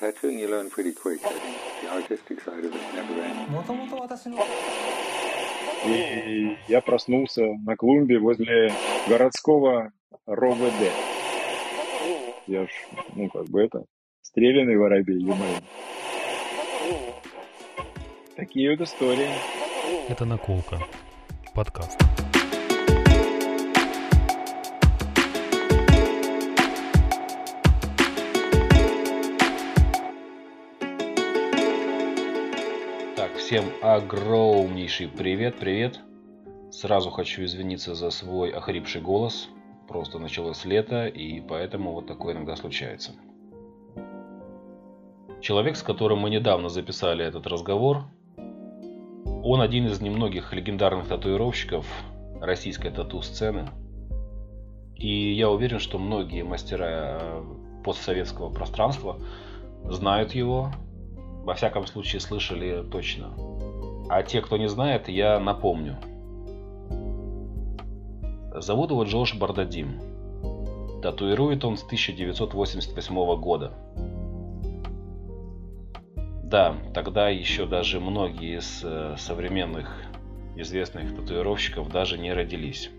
Tattooing you learn pretty quick. The artistic side of it never ends. もともと私の И я проснулся на клумбе возле городского РОВД. Я ж, ну, как бы это, стрелянный воробей, ё Такие вот истории. Это наколка. Подкаст. Всем огромнейший привет, привет. Сразу хочу извиниться за свой охрипший голос. Просто началось лето, и поэтому вот такое иногда случается. Человек, с которым мы недавно записали этот разговор, он один из немногих легендарных татуировщиков российской тату-сцены. И я уверен, что многие мастера э, постсоветского пространства знают его, во всяком случае слышали точно. А те, кто не знает, я напомню. Зовут его Джош Бардадим. Татуирует он с 1988 года. Да, тогда еще даже многие из э, современных известных татуировщиков даже не родились.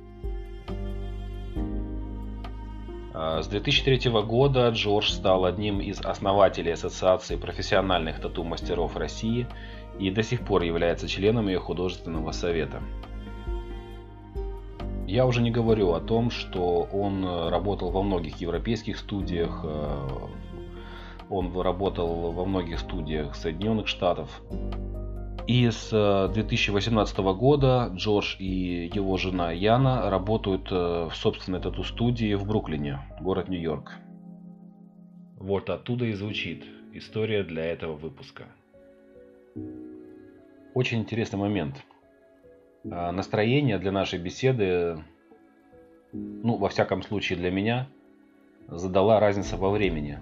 С 2003 года Джордж стал одним из основателей Ассоциации профессиональных тату-мастеров России и до сих пор является членом ее художественного совета. Я уже не говорю о том, что он э, работал во многих европейских студиях, э, он работал во многих студиях Соединенных Штатов. И с э, 2018 года Джордж и его жена Яна работают э, в собственной тату-студии в Бруклине, город Нью-Йорк. Вот оттуда и звучит история для этого выпуска. Очень интересный момент. А, Настроение для нашей беседы, ну, во всяком случае для меня, задала разница во времени.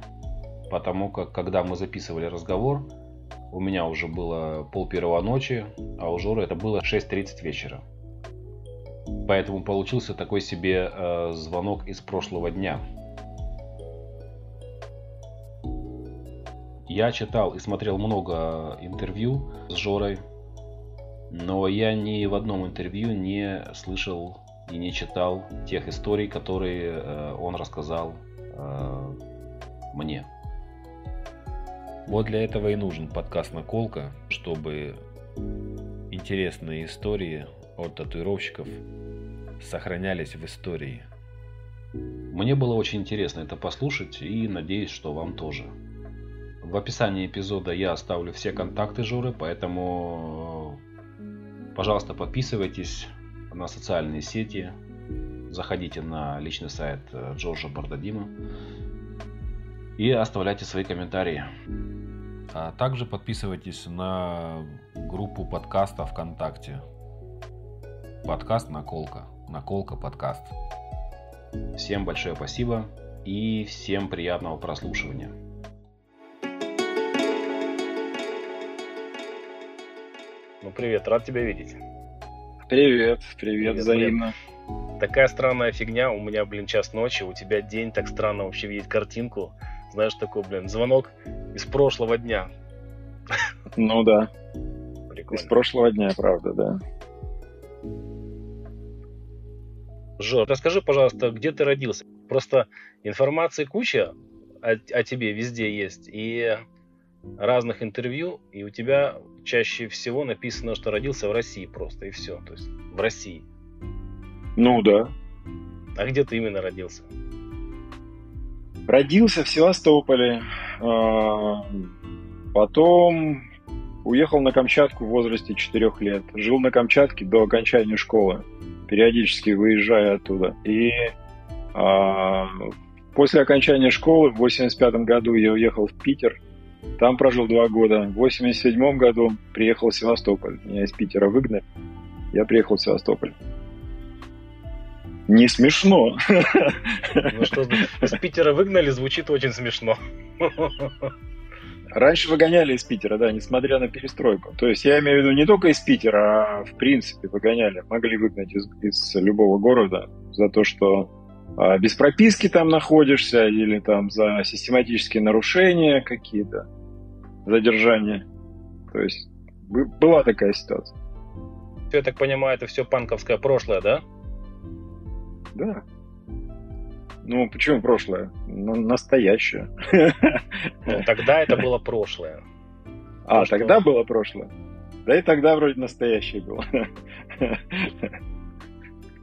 Потому как, когда мы записывали разговор, у меня уже было пол первого ночи, а у Жоры это было 6.30 вечера. Поэтому получился такой себе э, звонок из прошлого дня. Я читал и смотрел много интервью с Жорой, но я ни в одном интервью не слышал и не читал тех историй, которые э, он рассказал э, мне. Вот для этого и нужен подкаст «Наколка», чтобы интересные истории от татуировщиков сохранялись в истории. Мне было очень интересно это послушать и надеюсь, что вам тоже. В описании эпизода я оставлю все контакты Жоры, поэтому, э, пожалуйста, подписывайтесь на социальные сети, заходите на личный сайт э, Джорджа Бардадима и оставляйте свои комментарии. А также подписывайтесь на группу подкаста ВКонтакте. Подкаст Наколка. Наколка подкаст. Всем большое спасибо и всем приятного прослушивания. Ну, привет, рад тебя видеть. Привет, привет, Привет, взаимно. Такая странная фигня, у меня, блин, час ночи, у тебя день, так странно вообще видеть картинку. Знаешь, такой, блин, звонок из прошлого дня. Ну да, Прикольно. из прошлого дня, правда, да. Жор, расскажи, пожалуйста, где ты родился? Просто информации куча о, о тебе везде есть, и разных интервью, и у тебя чаще всего написано, что родился в России просто, и все. То есть в России. Ну да. А где ты именно родился? Родился в Севастополе, а, потом уехал на Камчатку в возрасте 4 лет. Жил на Камчатке до окончания школы, периодически выезжая оттуда. И а, после окончания школы в 85 году я уехал в Питер. Там прожил два года. В 87 году приехал в Севастополь. Меня из Питера выгнали. Я приехал в Севастополь. Не смешно. Ну что, из Питера выгнали, звучит очень смешно. Раньше выгоняли из Питера, да, несмотря на перестройку. То есть я имею в виду не только из Питера, а в принципе выгоняли. Могли выгнать из, из любого города за то, что а, без прописки там находишься или там за систематические нарушения какие-то, задержания. То есть была такая ситуация. Я так понимаю, это все панковское прошлое, да? Да. Ну, почему прошлое? Ну, настоящее. Ну, тогда это было прошлое. А, То, тогда что... было прошлое? Да и тогда вроде настоящее было.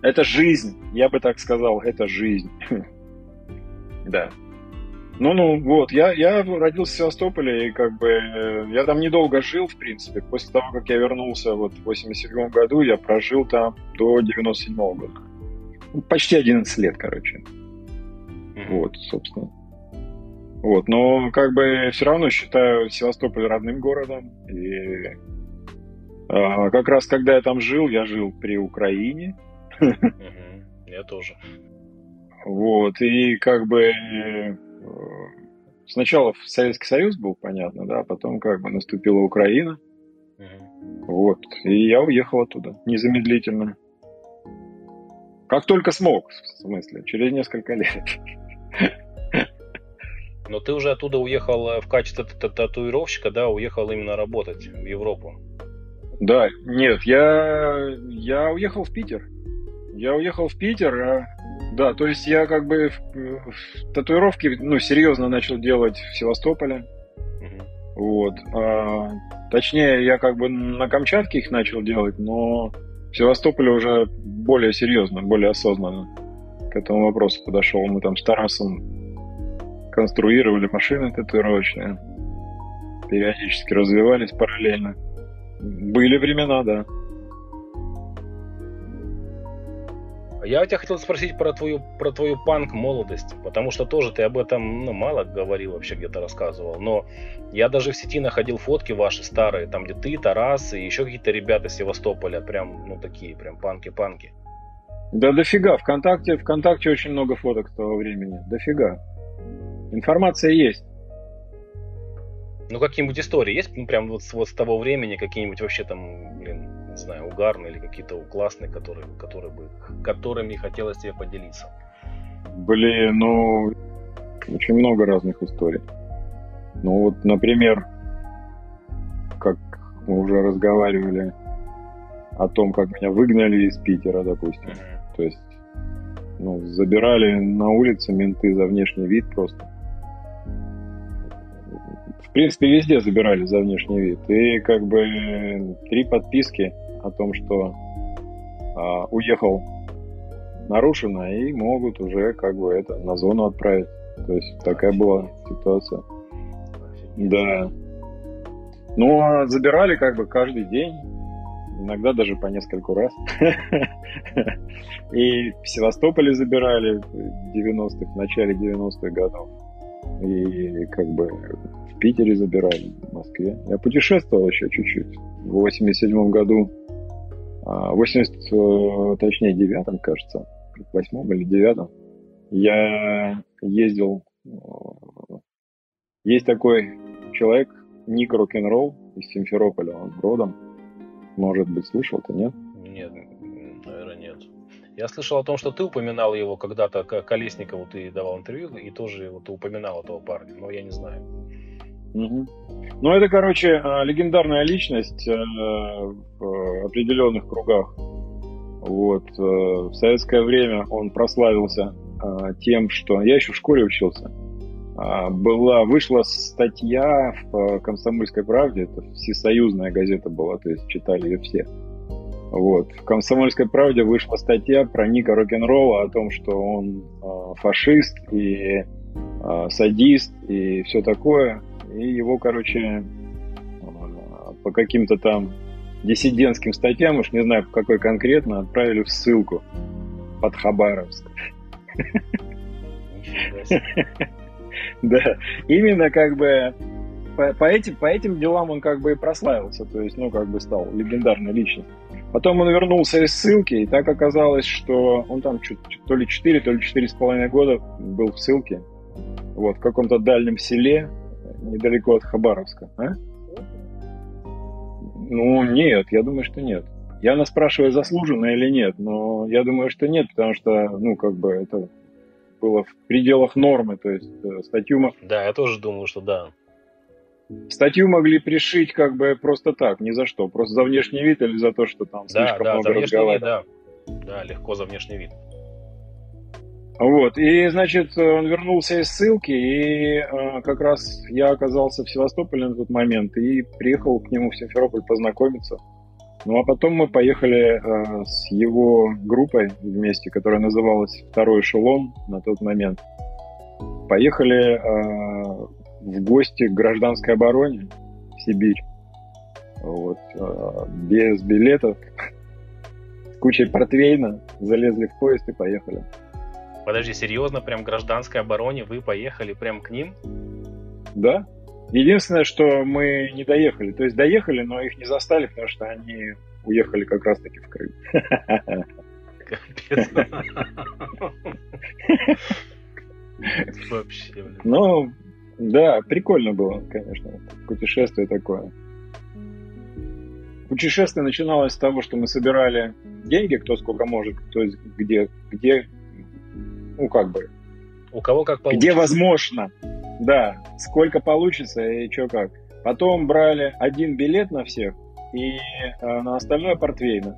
Это жизнь, я бы так сказал, это жизнь. Да. Ну-ну, вот, я, я родился в Севастополе, и как бы э, я там недолго жил, в принципе. После того, как я вернулся вот в 87 году, я прожил там до 97 года. Почти 11 лет, короче. Mm-hmm. Вот, собственно. Вот, но как бы все равно считаю Севастополь родным городом. И а, как раз когда я там жил, я жил при Украине. Я тоже. Вот, и как бы э, сначала Советский Союз был, понятно, да, потом как бы наступила Украина. Вот, и я уехал оттуда незамедлительно. Как только смог, в смысле, через несколько лет. Но ты уже оттуда уехал э, в качестве татуировщика, да, уехал именно работать в Европу. Да, нет, я, я уехал в Питер. Я уехал в Питер, а, да, то есть я как бы в, в татуировки, ну, серьезно начал делать в Севастополе. Угу. Вот. А, точнее, я как бы на Камчатке их начал делать, но в Севастополе уже более серьезно, более осознанно к этому вопросу подошел. Мы там с Тарасом конструировали машины татуировочные, периодически развивались параллельно. Были времена, да. Я тебя хотел спросить про твою, про твою панк-молодость, потому что тоже ты об этом ну, мало говорил, вообще где-то рассказывал. Но я даже в сети находил фотки ваши старые, там где ты, Тарас и еще какие-то ребята из Севастополя, прям, ну такие, прям панки-панки. Да дофига, ВКонтакте, ВКонтакте очень много фоток того времени, дофига. Информация есть. Ну, какие-нибудь истории есть, ну, прям вот, вот с того времени, какие-нибудь вообще там, блин, не знаю, угарные или какие-то классные, которые, которые бы, которыми хотелось тебе поделиться? Блин, ну, очень много разных историй. Ну, вот, например, как мы уже разговаривали о том, как меня выгнали из Питера, допустим. Mm-hmm. То есть, ну, забирали на улице менты за внешний вид просто в принципе, везде забирали за внешний вид. И как бы три подписки о том, что а, уехал нарушено, и могут уже как бы это на зону отправить. То есть такая была ситуация. Да. Ну, а забирали как бы каждый день, иногда даже по нескольку раз. И в Севастополе забирали в 90-х, в начале 90-х годов. И как бы в Питере забирали, в Москве. Я путешествовал еще чуть-чуть. В 87 году, 80, а, э, точнее, девятом, кажется, восьмом или девятом, я ездил... Э, есть такой человек, Ник Рок-н-ролл из Симферополя, он родом. Может быть, слышал-то, нет? Нет, наверное, нет. Я слышал о том, что ты упоминал его когда-то, Колесникову ты давал интервью, и тоже вот ты упоминал этого парня, но я не знаю. Ну, это, короче, э, легендарная личность э, в определенных кругах. Вот. Э, в советское время он прославился тем, что... Я еще в школе учился. Была, вышла статья в «Комсомольской правде», это всесоюзная газета была, то есть читали ее все. Вот. В «Комсомольской правде» вышла статья про Ника Рок-н-ролла о том, что он фашист и садист и все такое и его, короче, по каким-то там диссидентским статьям, уж не знаю, по какой конкретно, отправили в ссылку под Хабаровск. Да, именно как бы по, этим, по этим делам он как бы и прославился, то есть, ну, как бы стал легендарной личностью. Потом он вернулся из ссылки, и так оказалось, что он там то ли 4, то ли 4,5 года был в ссылке, вот, в каком-то дальнем селе, недалеко от Хабаровска, а? Ну, нет, я думаю, что нет. Я нас спрашиваю, заслуженно или нет, но я думаю, что нет, потому что, ну, как бы это было в пределах нормы, то есть э, статью, Да, я тоже думаю, что да. статью могли пришить как бы просто так, ни за что, просто за внешний вид или за то, что там Да, слишком да, много за внешний вид, да. Да, легко за внешний вид. Вот, и, значит, он вернулся из ссылки, и э, как раз я оказался в Севастополе на тот момент, и приехал к нему в Симферополь познакомиться. Ну, а потом мы поехали э, с его группой вместе, которая называлась «Второй эшелон» на тот момент. Поехали э, в гости к гражданской обороне в Сибирь. Вот, э, без билетов, с кучей портвейна, залезли в поезд и поехали. Подожди, серьезно, прям гражданской обороне вы поехали прям к ним? Да. Единственное, что мы не доехали. То есть доехали, но их не застали, потому что они уехали как раз-таки в Крым. Капец. Вообще, блин. Ну, да, прикольно было, конечно, путешествие такое. Путешествие начиналось с того, что мы собирали деньги, кто сколько может, то есть где, где, ну как бы, У кого как получится. где возможно, да, сколько получится и что как. Потом брали один билет на всех и э, на остальное портвейна.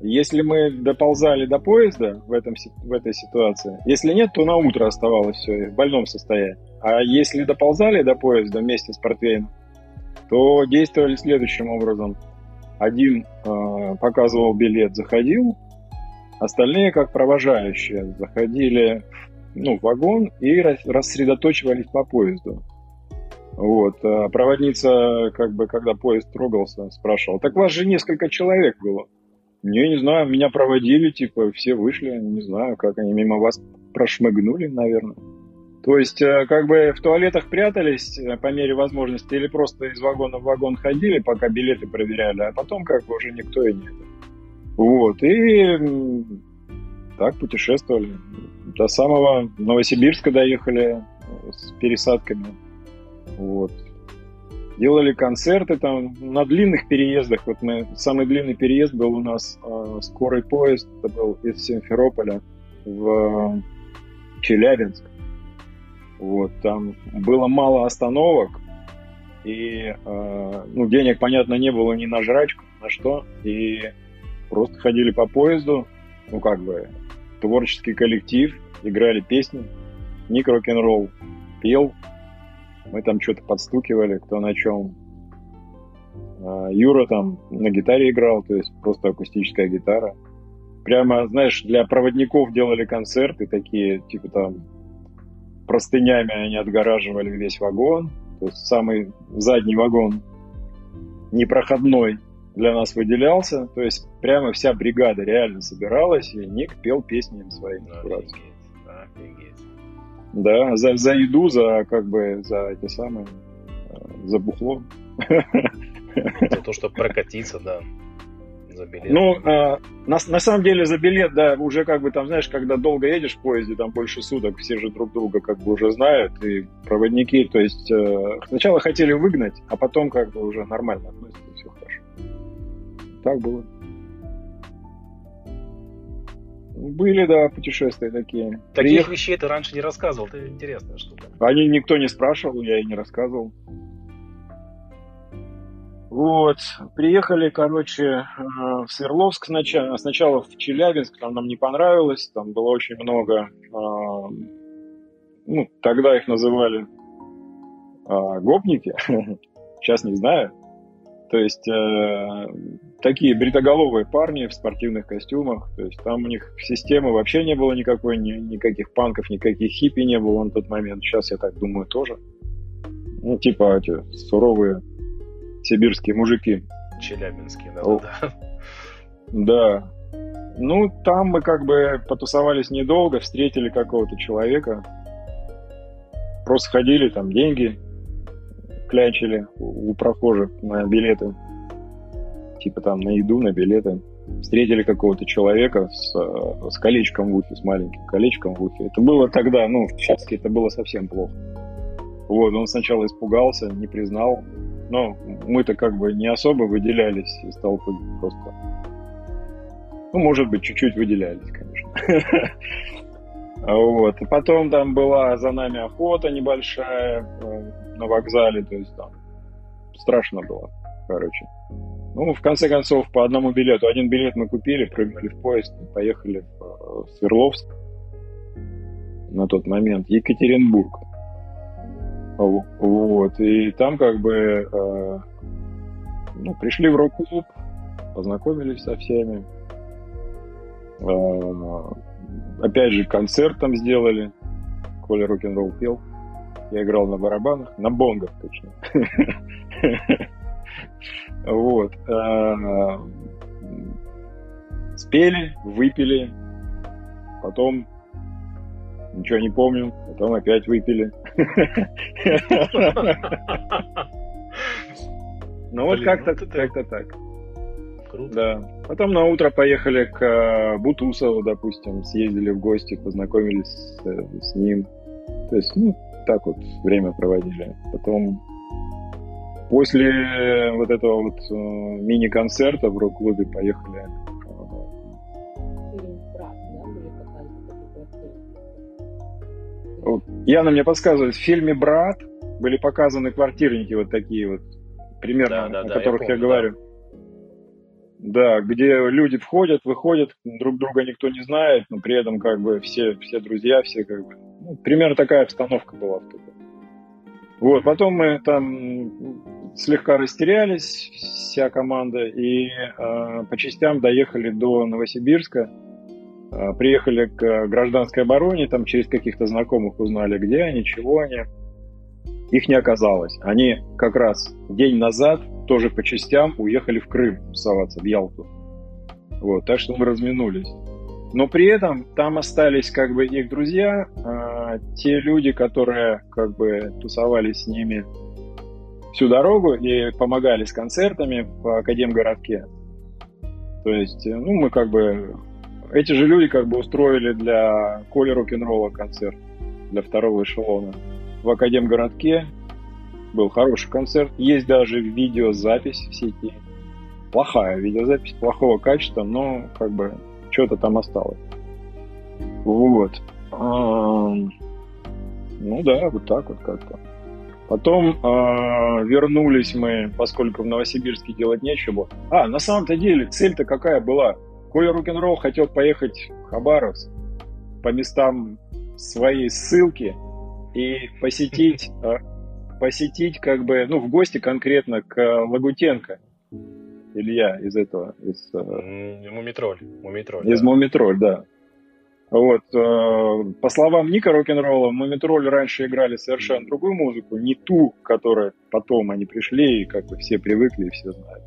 Если мы доползали до поезда в, этом, в этой ситуации, если нет, то на утро оставалось все в больном состоянии. А если доползали до поезда вместе с портвейном, то действовали следующим образом. Один э, показывал билет, заходил, остальные, как провожающие, заходили ну, в вагон и рас- рассредоточивались по поезду. Вот. А проводница, как бы, когда поезд трогался, спрашивала, так вас же несколько человек было. Не, не знаю, меня проводили, типа, все вышли, не знаю, как они мимо вас прошмыгнули, наверное. То есть, э, как бы в туалетах прятались э, по мере возможности или просто из вагона в вагон ходили, пока билеты проверяли, а потом как бы уже никто и не это. Вот, и так путешествовали. До самого Новосибирска доехали э, с пересадками. Вот. Делали концерты там на длинных переездах. Вот мы самый длинный переезд был у нас э, скорый поезд. Это был из Симферополя в Челябинск. Вот там было мало остановок и э, ну денег понятно не было ни на жрачку, ни на что и просто ходили по поезду, ну как бы творческий коллектив, играли песни, Ник рок-н-ролл пел, мы там что-то подстукивали, кто на чем. А, Юра там на гитаре играл, то есть просто акустическая гитара. Прямо, знаешь, для проводников делали концерты такие, типа там простынями они отгораживали весь вагон. То есть самый задний вагон непроходной для нас выделялся. То есть прямо вся бригада реально собиралась, и Ник пел песни им своим. Офигеть, офигеть. Да, за, за еду, за как бы за эти самые, э, за бухло. За то, чтобы прокатиться, да. За билет. Ну, э, на, на самом деле за билет, да, уже как бы там, знаешь, когда долго едешь в поезде, там больше суток, все же друг друга как бы уже знают, и проводники, то есть э, сначала хотели выгнать, а потом как бы уже нормально относятся. Так было. Были, да, путешествия такие. Таких Приех- вещей ты раньше не рассказывал, это интересная штука. Они никто не спрашивал, я и не рассказывал. Вот, приехали, короче, э, в Свердловск сначала, сначала в Челябинск, там нам не понравилось, там было очень много, э, ну, тогда их называли э, гопники, сейчас не знаю, то есть такие бритоголовые парни в спортивных костюмах, то есть там у них системы вообще не было никакой, ни, никаких панков, никаких хиппи не было на тот момент, сейчас я так думаю тоже. Ну, типа эти суровые сибирские мужики. Челябинский, да, О. да, да. Ну, там мы как бы потусовались недолго, встретили какого-то человека. Просто ходили, там деньги клячили у прохожих на билеты. Типа там на еду, на билеты. Встретили какого-то человека с, э, с колечком в ухе, с маленьким колечком в ухе. Это было тогда, ну, в Ческе это было совсем плохо. Вот, он сначала испугался, не признал. Но мы-то как бы не особо выделялись из толпы просто. Ну, может быть, чуть-чуть выделялись, конечно. Вот. И потом там была за нами охота небольшая э, на вокзале, то есть там страшно было, короче. Ну, в конце концов, по одному билету. Один билет мы купили, прыгнули в поезд поехали в э, Свердловск на тот момент, Екатеринбург. Вот. И там как бы э, ну, пришли в рок-клуб, познакомились со всеми. Э, опять же, концерт там сделали. Коля рок-н-ролл пел. Я играл на барабанах, на бонгах, точно. Вот. Э, спели, выпили, потом ничего не помню, потом опять выпили. Ну вот как-то ну как-то так. Круто. Да. Потом на утро поехали к э, Бутусову, допустим, съездили в гости, познакомились с, с ним. То есть, ну, так вот время проводили. Потом после вот этого вот э, мини-концерта в рок-клубе поехали Яна мне подсказывает, в фильме «Брат» были показаны квартирники вот такие вот, примерно, да, да, о да, которых я, помню, я говорю. Да. да, где люди входят, выходят, друг друга никто не знает, но при этом как бы все, все друзья, все как бы... Ну, примерно такая обстановка была в такой. Вот, потом мы там слегка растерялись, вся команда, и э, по частям доехали до Новосибирска. Э, приехали к гражданской обороне, там через каких-то знакомых узнали, где они, чего они. Их не оказалось. Они как раз день назад тоже по частям уехали в Крым тусоваться, в Ялту. Вот, так что мы разминулись. Но при этом там остались как бы их друзья, а, те люди, которые как бы тусовались с ними всю дорогу и помогали с концертами в Академгородке. То есть, ну, мы как бы эти же люди как бы устроили для Коли рок-н-ролла концерт для второго эшелона в Академгородке. Был хороший концерт. Есть даже видеозапись в сети. Плохая видеозапись, плохого качества, но как бы что-то там осталось. Вот. Ну да, вот так вот как-то. Потом э, вернулись мы, поскольку в Новосибирске делать нечего. А, на самом-то деле, цель-то какая была? Коля Рок-н-ролл хотел поехать в Хабаровск по местам своей ссылки и посетить, э, посетить как бы, ну, в гости конкретно к Лагутенко. Илья из этого, из... Э, Мумитроль. Мумитроль из да. Мумитроль, да. Вот, э, по словам Ника рок-н-ролла, Мумитроль раньше играли совершенно другую музыку, не ту, которая потом они пришли, и как бы все привыкли и все знают.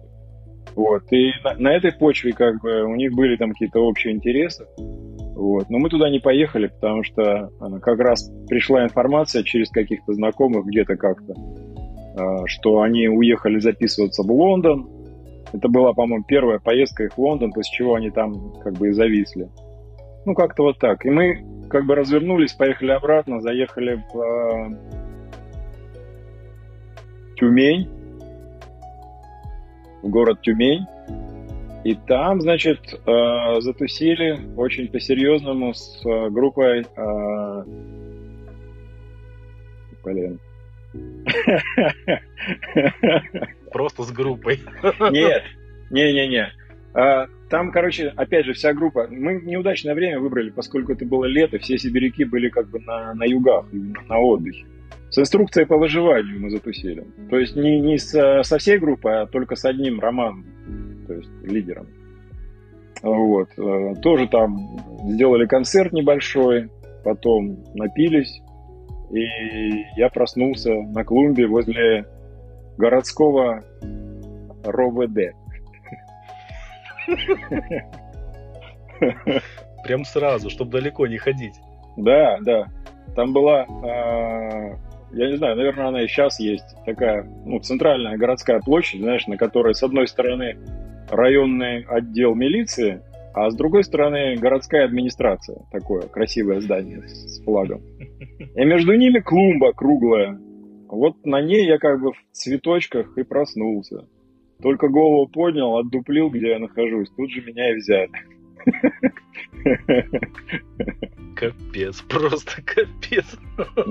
Вот. И на, на этой почве как бы у них были там какие-то общие интересы. Вот. Но мы туда не поехали, потому что а, как раз пришла информация через каких-то знакомых где-то как-то, что они уехали записываться в Лондон. Это была, по-моему, первая поездка их в Лондон, после чего они там как бы и зависли. Ну, как-то вот так. И мы как бы развернулись, поехали обратно, заехали в э, Тюмень в город Тюмень. И там, значит, э, затусили очень по-серьезному с э, группой... Э, блин. Просто с группой. Нет, не-не-не. А, там, короче, опять же, вся группа. Мы неудачное время выбрали, поскольку это было лето, все сибиряки были как бы на, на югах, на отдыхе. С инструкцией по выживанию мы затусили. То есть не, не со, со всей группой, а только с одним Романом, то есть лидером. Вот. Э, тоже там сделали концерт небольшой, потом напились, и я проснулся на клумбе возле городского РОВД. Прям сразу, чтобы далеко не ходить. Да, да. Там была а, я не знаю, наверное, она и сейчас есть, такая, ну, центральная городская площадь, знаешь, на которой с одной стороны районный отдел милиции, а с другой стороны городская администрация, такое красивое здание с флагом. И между ними клумба круглая. Вот на ней я как бы в цветочках и проснулся. Только голову поднял, отдуплил, где я нахожусь. Тут же меня и взяли. Капец, просто капец.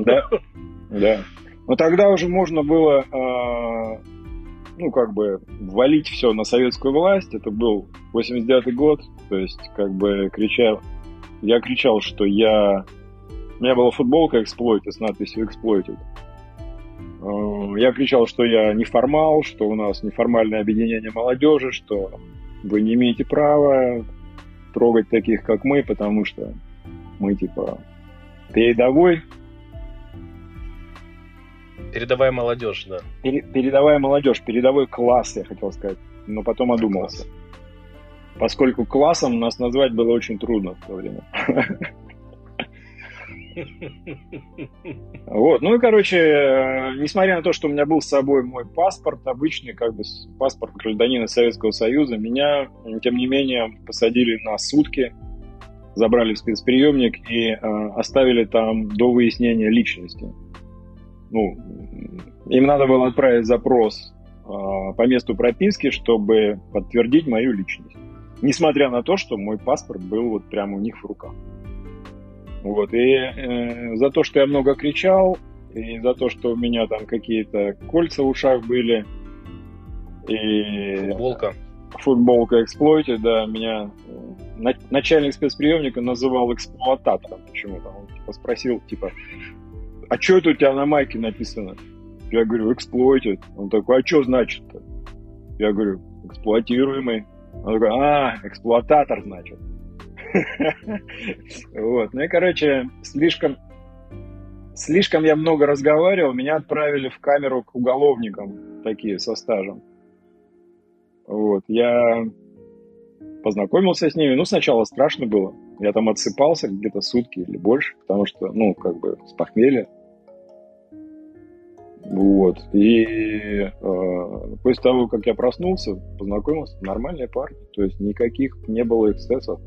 Да, да. Но тогда уже можно было, э, ну, как бы, валить все на советскую власть. Это был 89-й год, то есть, как бы, кричал... Я кричал, что я... У меня была футболка Exploited с надписью Exploited. Э, я кричал, что я неформал, что у нас неформальное объединение молодежи, что вы не имеете права трогать таких, как мы, потому что мы, типа, передовой. Передовая молодежь, да. Пере, передовая молодежь, передовой класс, я хотел сказать. Но потом одумался. Класс. Поскольку классом нас назвать было очень трудно в то время. Вот, ну и, короче, э, несмотря на то, что у меня был с собой мой паспорт, обычный, как бы паспорт гражданина Советского Союза, меня, тем не менее, посадили на сутки, забрали в спецприемник и э, оставили там до выяснения личности. Ну, им надо было отправить запрос э, по месту прописки, чтобы подтвердить мою личность. Несмотря на то, что мой паспорт был вот прямо у них в руках. Вот, и э, за то, что я много кричал, и за то, что у меня там какие-то кольца в ушах были, и... Футболка. Футболка эксплойте, да, меня э, начальник спецприемника называл эксплуататором почему-то. Он типа, спросил, типа, а что это у тебя на майке написано? Я говорю, эксплойте. Он такой, а что значит-то? Я говорю, эксплуатируемый. Он такой, а, эксплуататор, значит. Вот. Ну и, короче, слишком слишком я много разговаривал, меня отправили в камеру к уголовникам, такие со стажем. Вот, я познакомился с ними. Ну, сначала страшно было. Я там отсыпался где-то сутки или больше, потому что, ну, как бы с похмелья. Вот. И э, после того, как я проснулся, познакомился, нормальные парни. То есть никаких не было эксцессов.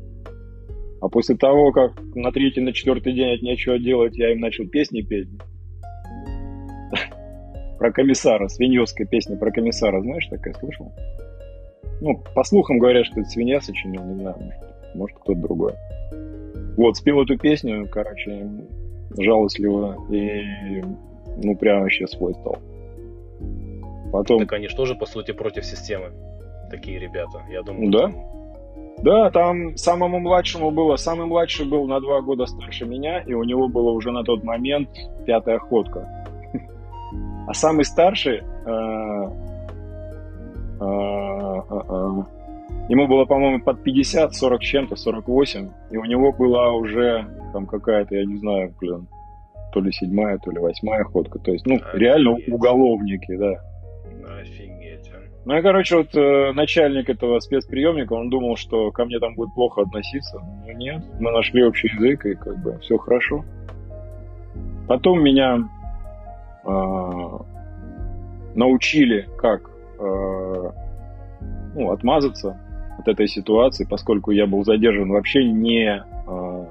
А после того, как на третий, на четвертый день от нечего делать, я им начал песни петь. Про комиссара, свиньевская песня про комиссара, знаешь, такая слышал? Ну, по слухам говорят, что это свинья сочинил, не знаю, может, может кто-то другой. Вот, спел эту песню, короче, жалостливо, и, ну, прям вообще свой стал. Потом... Так они же тоже, по сути, против системы, такие ребята, я думаю. Да, там да, там самому младшему было, самый младший был на два года старше меня, и у него было уже на тот момент пятая ходка. А самый старший, э, э, э, ему было, по-моему, под 50, 40 чем-то, 48, и у него была уже там какая-то, я не знаю, блин, то ли седьмая, то ли восьмая ходка. То есть, ну, Офигеть. реально уголовники, да. Ну и, короче, вот э, начальник этого спецприемника, он думал, что ко мне там будет плохо относиться. Но нет, мы нашли общий язык, и как бы все хорошо. Потом меня э, научили, как э, ну, отмазаться от этой ситуации, поскольку я был задержан вообще не... Э,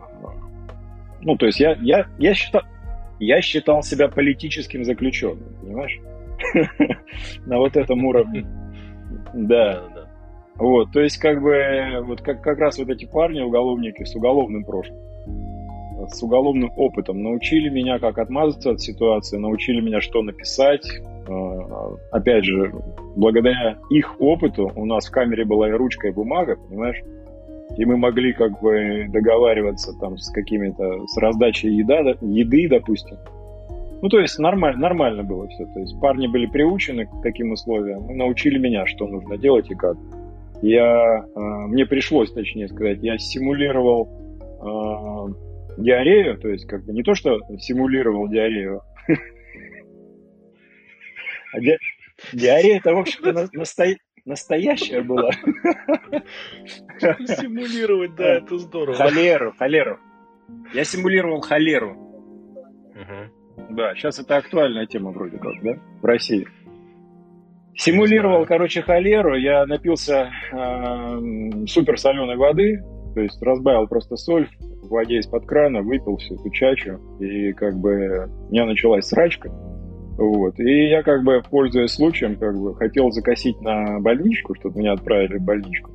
ну, то есть я, я, я, считал, я считал себя политическим заключенным, понимаешь? На вот этом уровне. Да. да, Вот, то есть, как бы, вот как, как раз вот эти парни, уголовники с уголовным прошлым, с уголовным опытом, научили меня, как отмазаться от ситуации, научили меня, что написать. А, опять же, благодаря их опыту у нас в камере была и ручка, и бумага, понимаешь? И мы могли как бы договариваться там с какими-то, с раздачей еда, еды, допустим, ну, то есть нормально, нормально было все. То есть парни были приучены к таким условиям, научили меня, что нужно делать и как. Я, э, мне пришлось, точнее сказать, я симулировал э, диарею, то есть как бы не то, что симулировал диарею, а диарея это, в общем-то, настоящая была. Симулировать, да, это здорово. Холеру, холеру. Я симулировал холеру. Да, сейчас это актуальная тема вроде как, да, в России. Симулировал, короче, холеру, я напился э, супер соленой воды, то есть разбавил просто соль в воде из-под крана, выпил всю эту чачу, и как бы у меня началась срачка. Вот. И я как бы, пользуясь случаем, как бы хотел закосить на больничку, чтобы меня отправили в больничку.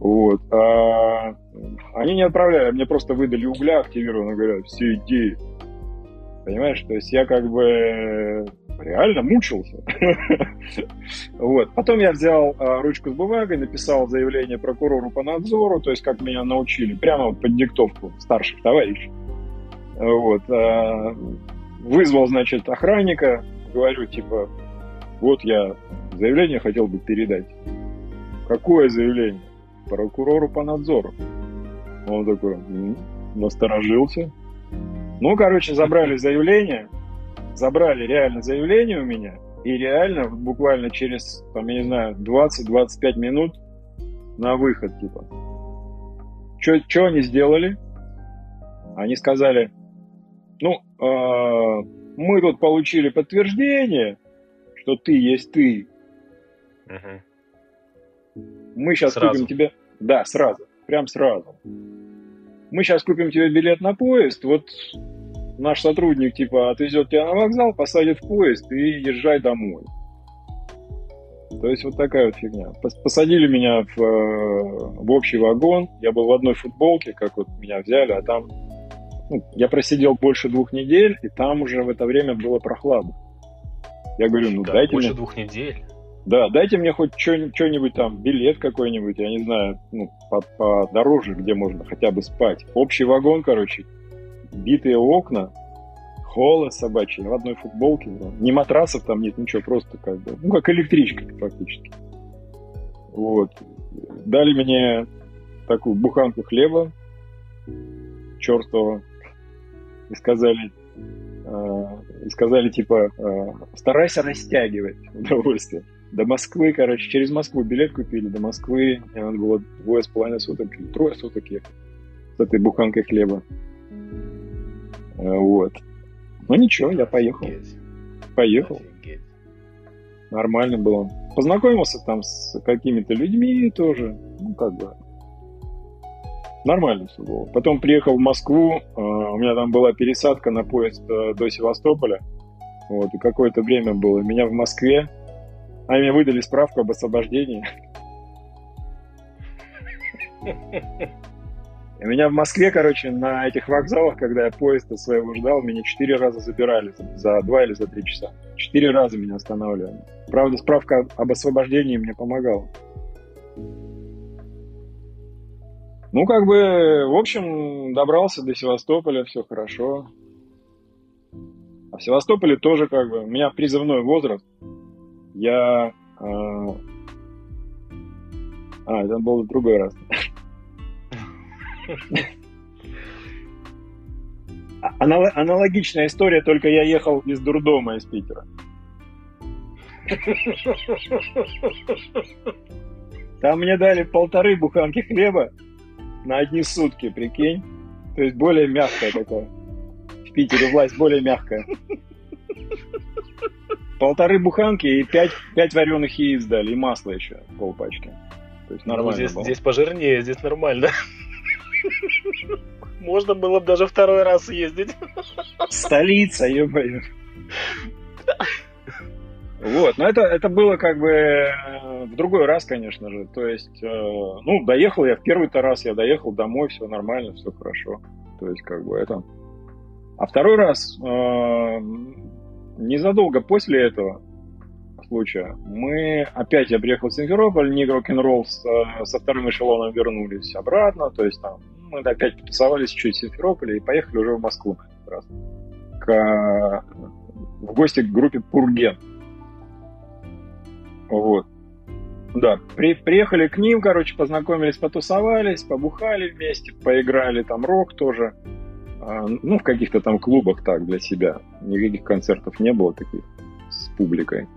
Вот. А они не отправляли, мне просто выдали угля активированно, говорят, все, иди. Понимаешь, то есть я как бы реально мучился. вот. Потом я взял а, ручку с бумагой, написал заявление прокурору по надзору, то есть как меня научили, прямо вот под диктовку старших товарищей. Вот. А, вызвал, значит, охранника, говорю, типа, вот я заявление хотел бы передать. Какое заявление? Прокурору по надзору. Он такой, м-м", насторожился. Ну, короче, забрали заявление, забрали реально заявление у меня, и реально буквально через, там, я не знаю, 20-25 минут на выход, типа. Что они сделали? Они сказали, ну, э, мы тут получили подтверждение, что ты есть ты. Угу. Мы сейчас сразу. купим тебе... Да, сразу. Прям сразу. Мы сейчас купим тебе билет на поезд. Вот наш сотрудник, типа, отвезет тебя на вокзал, посадит в поезд и езжай домой. То есть вот такая вот фигня. Посадили меня в, э, в общий вагон. Я был в одной футболке, как вот меня взяли, а там ну, я просидел больше двух недель, и там уже в это время было прохладно. Я говорю, ну да, дайте больше мне... двух недель. Да, дайте мне хоть что-нибудь там, билет какой-нибудь, я не знаю, ну, подороже, где можно хотя бы спать. Общий вагон, короче, битые окна, холод собачий, в одной футболке. Ни матрасов там нет, ничего, просто как бы, ну, как электричка фактически. Вот. Дали мне такую буханку хлеба черствого и сказали, э, и сказали типа, э, старайся растягивать удовольствие. До Москвы, короче, через Москву билет купили, до Москвы, мне надо было двое с половиной суток трое суток ехать с этой буханкой хлеба. Э, вот. Ну ничего, я поехал. Поехал. Нормально было. Познакомился там с какими-то людьми тоже. Ну, как бы, Нормально все было. Потом приехал в Москву, а, у меня там была пересадка на поезд э, до Севастополя. Вот, и какое-то время было. Меня в Москве, они мне выдали справку об освобождении. И меня в Москве, короче, на этих вокзалах, когда я поезда своего ждал, меня четыре раза забирали за два или за три часа. Четыре раза меня останавливали. Правда, справка об освобождении мне помогала. Ну, как бы, в общем, добрался до Севастополя, все хорошо. А в Севастополе тоже как бы, у меня призывной возраст. Я... Э, а, это был другой раз. Аналогичная история, только я ехал из дурдома из Питера. Там мне дали полторы буханки хлеба на одни сутки, прикинь. То есть более мягкая такая. В Питере власть более мягкая. Полторы буханки и пять, пять вареных яиц дали, и масло еще, полпачки. То есть нормально ну, здесь, было. здесь пожирнее, здесь нормально. Можно было бы даже второй раз ездить. Столица, ё-моё. Вот, но это, это было как бы э, в другой раз, конечно же. То есть, э, ну, доехал я в первый-то раз, я доехал домой, все нормально, все хорошо. То есть, как бы это... А второй раз, э, незадолго после этого случая, мы опять, я приехал в Симферополь, не рок-н-ролл с, э, со вторым эшелоном вернулись обратно, то есть там мы опять потусовались чуть в Симферополе и поехали уже в Москву на этот раз. К, в гости к группе Пурген. Вот. Да, при, приехали к ним, короче, познакомились, потусовались, побухали вместе, поиграли там рок тоже. А, ну, в каких-то там клубах так, для себя. Никаких концертов не было таких с публикой.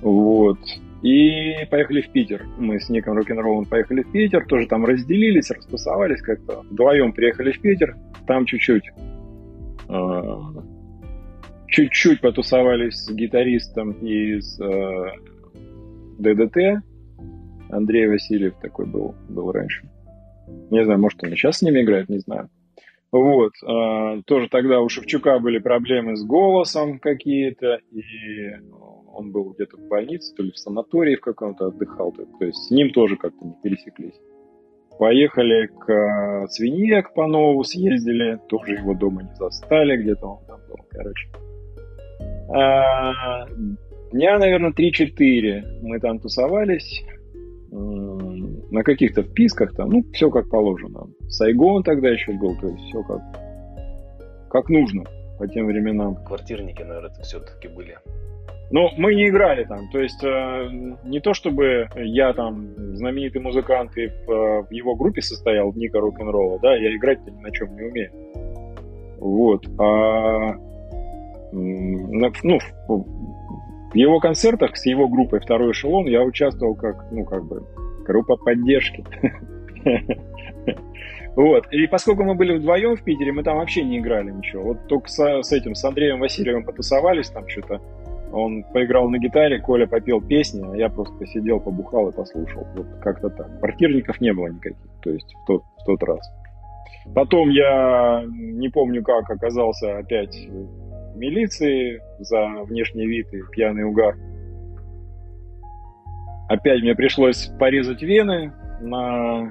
Вот. И поехали в Питер. Мы с Ником Рок-н-Роллом поехали в Питер, тоже там разделились, растусовались как-то. Вдвоем приехали в Питер, там чуть-чуть а, чуть-чуть потусовались с гитаристом из э, ДДТ. Андрей Васильев такой был, был раньше. Не знаю, может, он и сейчас с ними играет, не знаю. Вот. Э, тоже тогда у Шевчука были проблемы с голосом какие-то. И он был где-то в больнице, то ли в санатории в каком-то отдыхал, то, то есть с ним тоже как-то не пересеклись. Поехали к э, свинье, к Панову съездили, тоже его дома не застали, где-то он там был, короче. А, дня, наверное, 3-4 мы там тусовались, на каких-то вписках там, ну, все как положено. Сайгон тогда еще был, то есть все как, как нужно по тем временам. Квартирники, наверное, это все-таки были. Ну, мы не играли там. То есть э, не то, чтобы я там знаменитый музыкант и в, э, в его группе состоял, в Ника рок-н-ролла, да, я играть-то ни на чем не умею. Вот. А, ну, в его концертах с его группой «Второй эшелон» я участвовал как, ну, как бы, группа поддержки. Вот. И поскольку мы были вдвоем в Питере, мы там вообще не играли ничего. Вот только с, с этим, с Андреем Васильевым потусовались там что-то. Он поиграл на гитаре, Коля попел песни, а я просто сидел, побухал и послушал. Вот как-то так. Квартирников не было никаких, то есть в тот, в тот раз. Потом я не помню как оказался опять в милиции за внешний вид и пьяный угар. Опять мне пришлось порезать вены на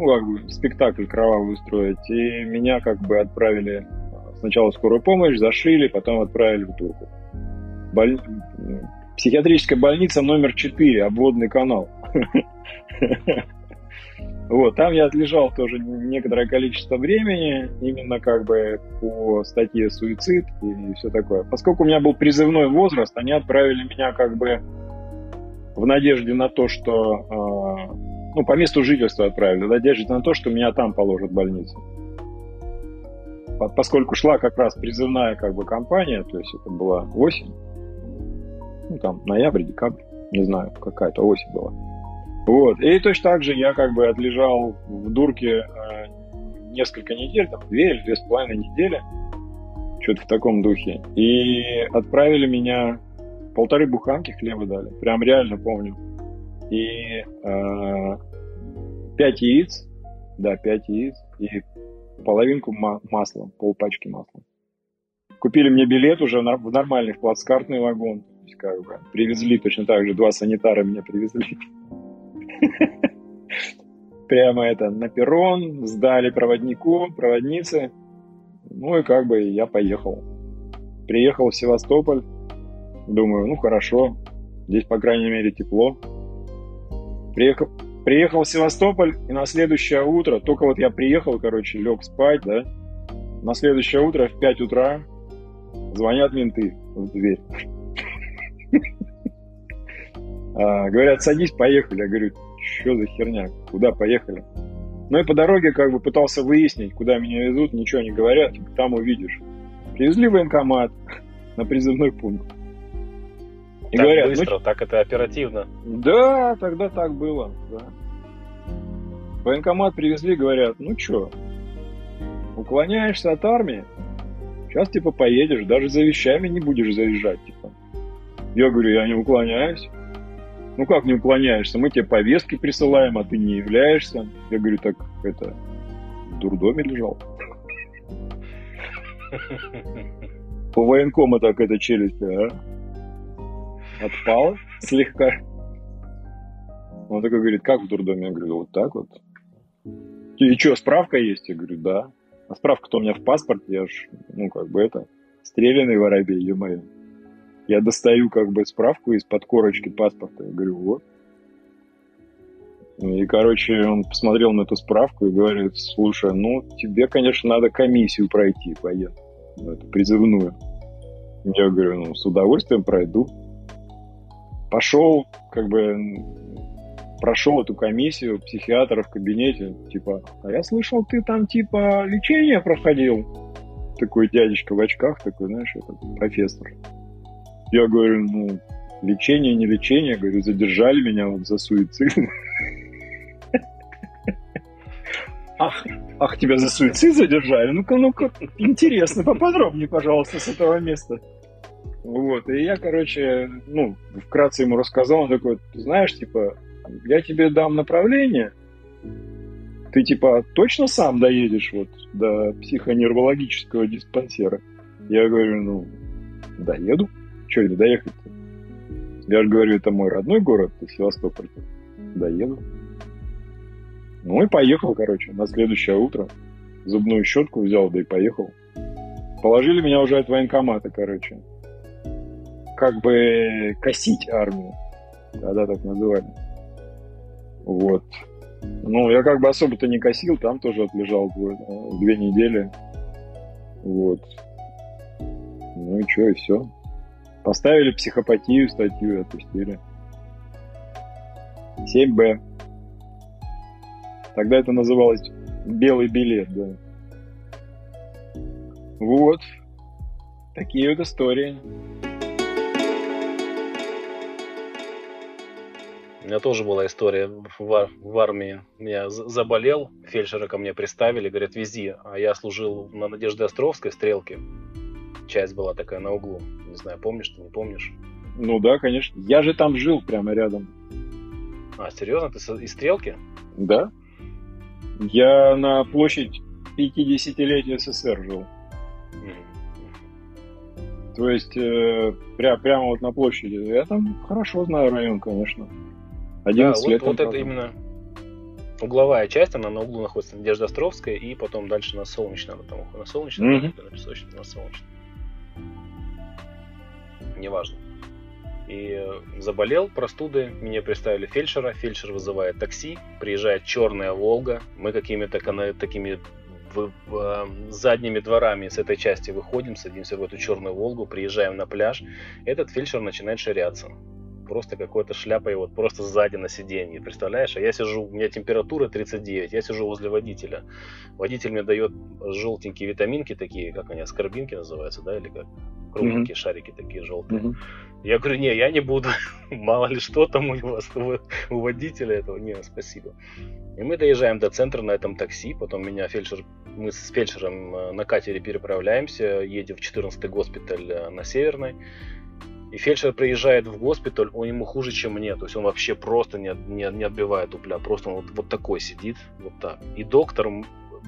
ну, как бы спектакль кровавый устроить. И меня как бы отправили сначала в скорую помощь, зашили, потом отправили в Турку. Боль... Психиатрическая больница номер 4, обводный канал. Вот, там я отлежал тоже некоторое количество времени, именно как бы по статье суицид и все такое. Поскольку у меня был призывной возраст, они отправили меня как бы в надежде на то, что э, ну, по месту жительства отправили, в надежде на то, что меня там положат в больницу. Поскольку шла как раз призывная как бы кампания, то есть это была осень, ну, там, ноябрь, декабрь, не знаю, какая-то осень была. Вот. И точно так же я как бы отлежал в дурке э, несколько недель, там, две или две с половиной недели, что-то в таком духе. И отправили меня, полторы буханки хлеба дали, прям реально помню. И э, пять яиц, да, пять яиц, и половинку ма- масла, полпачки масла. Купили мне билет уже в нормальный в плацкартный вагон как бы привезли точно так же, два санитара меня привезли. Прямо это на перрон, сдали проводнику, проводнице. Ну и как бы я поехал. Приехал в Севастополь. Думаю, ну хорошо, здесь, по крайней мере, тепло. Приехал, приехал в Севастополь, и на следующее утро, только вот я приехал, короче, лег спать, да, на следующее утро в 5 утра звонят менты в дверь. А, говорят, садись, поехали. Я говорю, что за херня, куда поехали? Ну и по дороге как бы пытался выяснить, куда меня везут, ничего не говорят, там увидишь. Привезли военкомат на призывной пункт. И так говорят, быстро, ну, так это оперативно. Да, тогда так было, да. Военкомат привезли, говорят, ну что, уклоняешься от армии, сейчас типа поедешь, даже за вещами не будешь заезжать, типа. Я говорю, я не уклоняюсь. Ну как не уклоняешься? Мы тебе повестки присылаем, а ты не являешься. Я говорю, так это в дурдоме лежал. По военкому так эта челюсть, а? Отпала слегка. Он такой говорит, как в дурдоме? Я говорю, вот так вот. И что, справка есть? Я говорю, да. А справка-то у меня в паспорте, я ж, ну, как бы это, стрелянный воробей, ё-моё. Я достаю как бы справку из-под корочки паспорта. Я говорю, вот. И, короче, он посмотрел на эту справку и говорит, слушай, ну, тебе, конечно, надо комиссию пройти военную, ну, призывную. Я говорю, ну, с удовольствием пройду. Пошел, как бы, прошел эту комиссию психиатра в кабинете, типа, а я слышал, ты там, типа, лечение проходил. Такой дядечка в очках, такой, знаешь, этот профессор. Я говорю, ну, лечение, не лечение. Говорю, задержали меня вот за суицид. Ах, ах, тебя за суицид задержали? Ну-ка, ну-ка, интересно, поподробнее, пожалуйста, с этого места. Вот, и я, короче, ну, вкратце ему рассказал, он такой, знаешь, типа, я тебе дам направление, ты, типа, точно сам доедешь вот до психоневрологического диспансера? Я говорю, ну, доеду. Что, не доехать-то? Я же говорю, это мой родной город, Севастополь. Доеду. Ну и поехал, короче, на следующее утро. Зубную щетку взял, да и поехал. Положили меня уже от военкомата, короче. Как бы косить армию. Тогда так называли. Вот. Ну, я как бы особо-то не косил, там тоже отлежал две, две недели. Вот. Ну и что, и все. Поставили психопатию статью и отпустили. 7Б. Тогда это называлось белый билет, да. Вот. Такие вот истории. У меня тоже была история в, в армии. Я заболел, фельдшера ко мне приставили, говорят, вези. А я служил на Надежде Островской, стрелке. Часть была такая на углу. Не знаю, помнишь ты, не помнишь? Ну да, конечно. Я же там жил прямо рядом. А, серьезно? Ты из стрелки? Да. Я на площадь 50-летия СССР жил. То есть э, пря- прямо вот на площади. Я там хорошо знаю район, конечно. Да, 11 вот, лет. вот там это именно угловая часть, она на углу находится Надежда Островская, и потом дальше на Солнечной, она там на Солнечной, Мгм. на Песочной, на Солнечной. Неважно. И э, заболел простудой, мне представили фельдшера, фельдшер вызывает такси, приезжает черная Волга, мы какими-то такими в- в, э, задними дворами с этой части выходим, садимся в эту черную Волгу, приезжаем на пляж, этот фельдшер начинает ширяться просто какой-то шляпой вот просто сзади на сиденье, представляешь? А я сижу, у меня температура 39, я сижу возле водителя. Водитель мне дает желтенькие витаминки такие, как они, аскорбинки называются, да, или как? Кругленькие шарики такие желтые. Мгм. Я говорю, не, я не буду, мало ли что там у вас, у, у водителя этого, не, спасибо. И мы доезжаем до центра на этом такси, потом меня фельдшер, мы с фельдшером э, на катере переправляемся, едем в 14-й госпиталь э, на Северной, и фельдшер приезжает в госпиталь, он ему хуже, чем мне. То есть он вообще просто не, не, не отбивает дупля. Просто он вот, вот такой сидит, вот так. И доктор,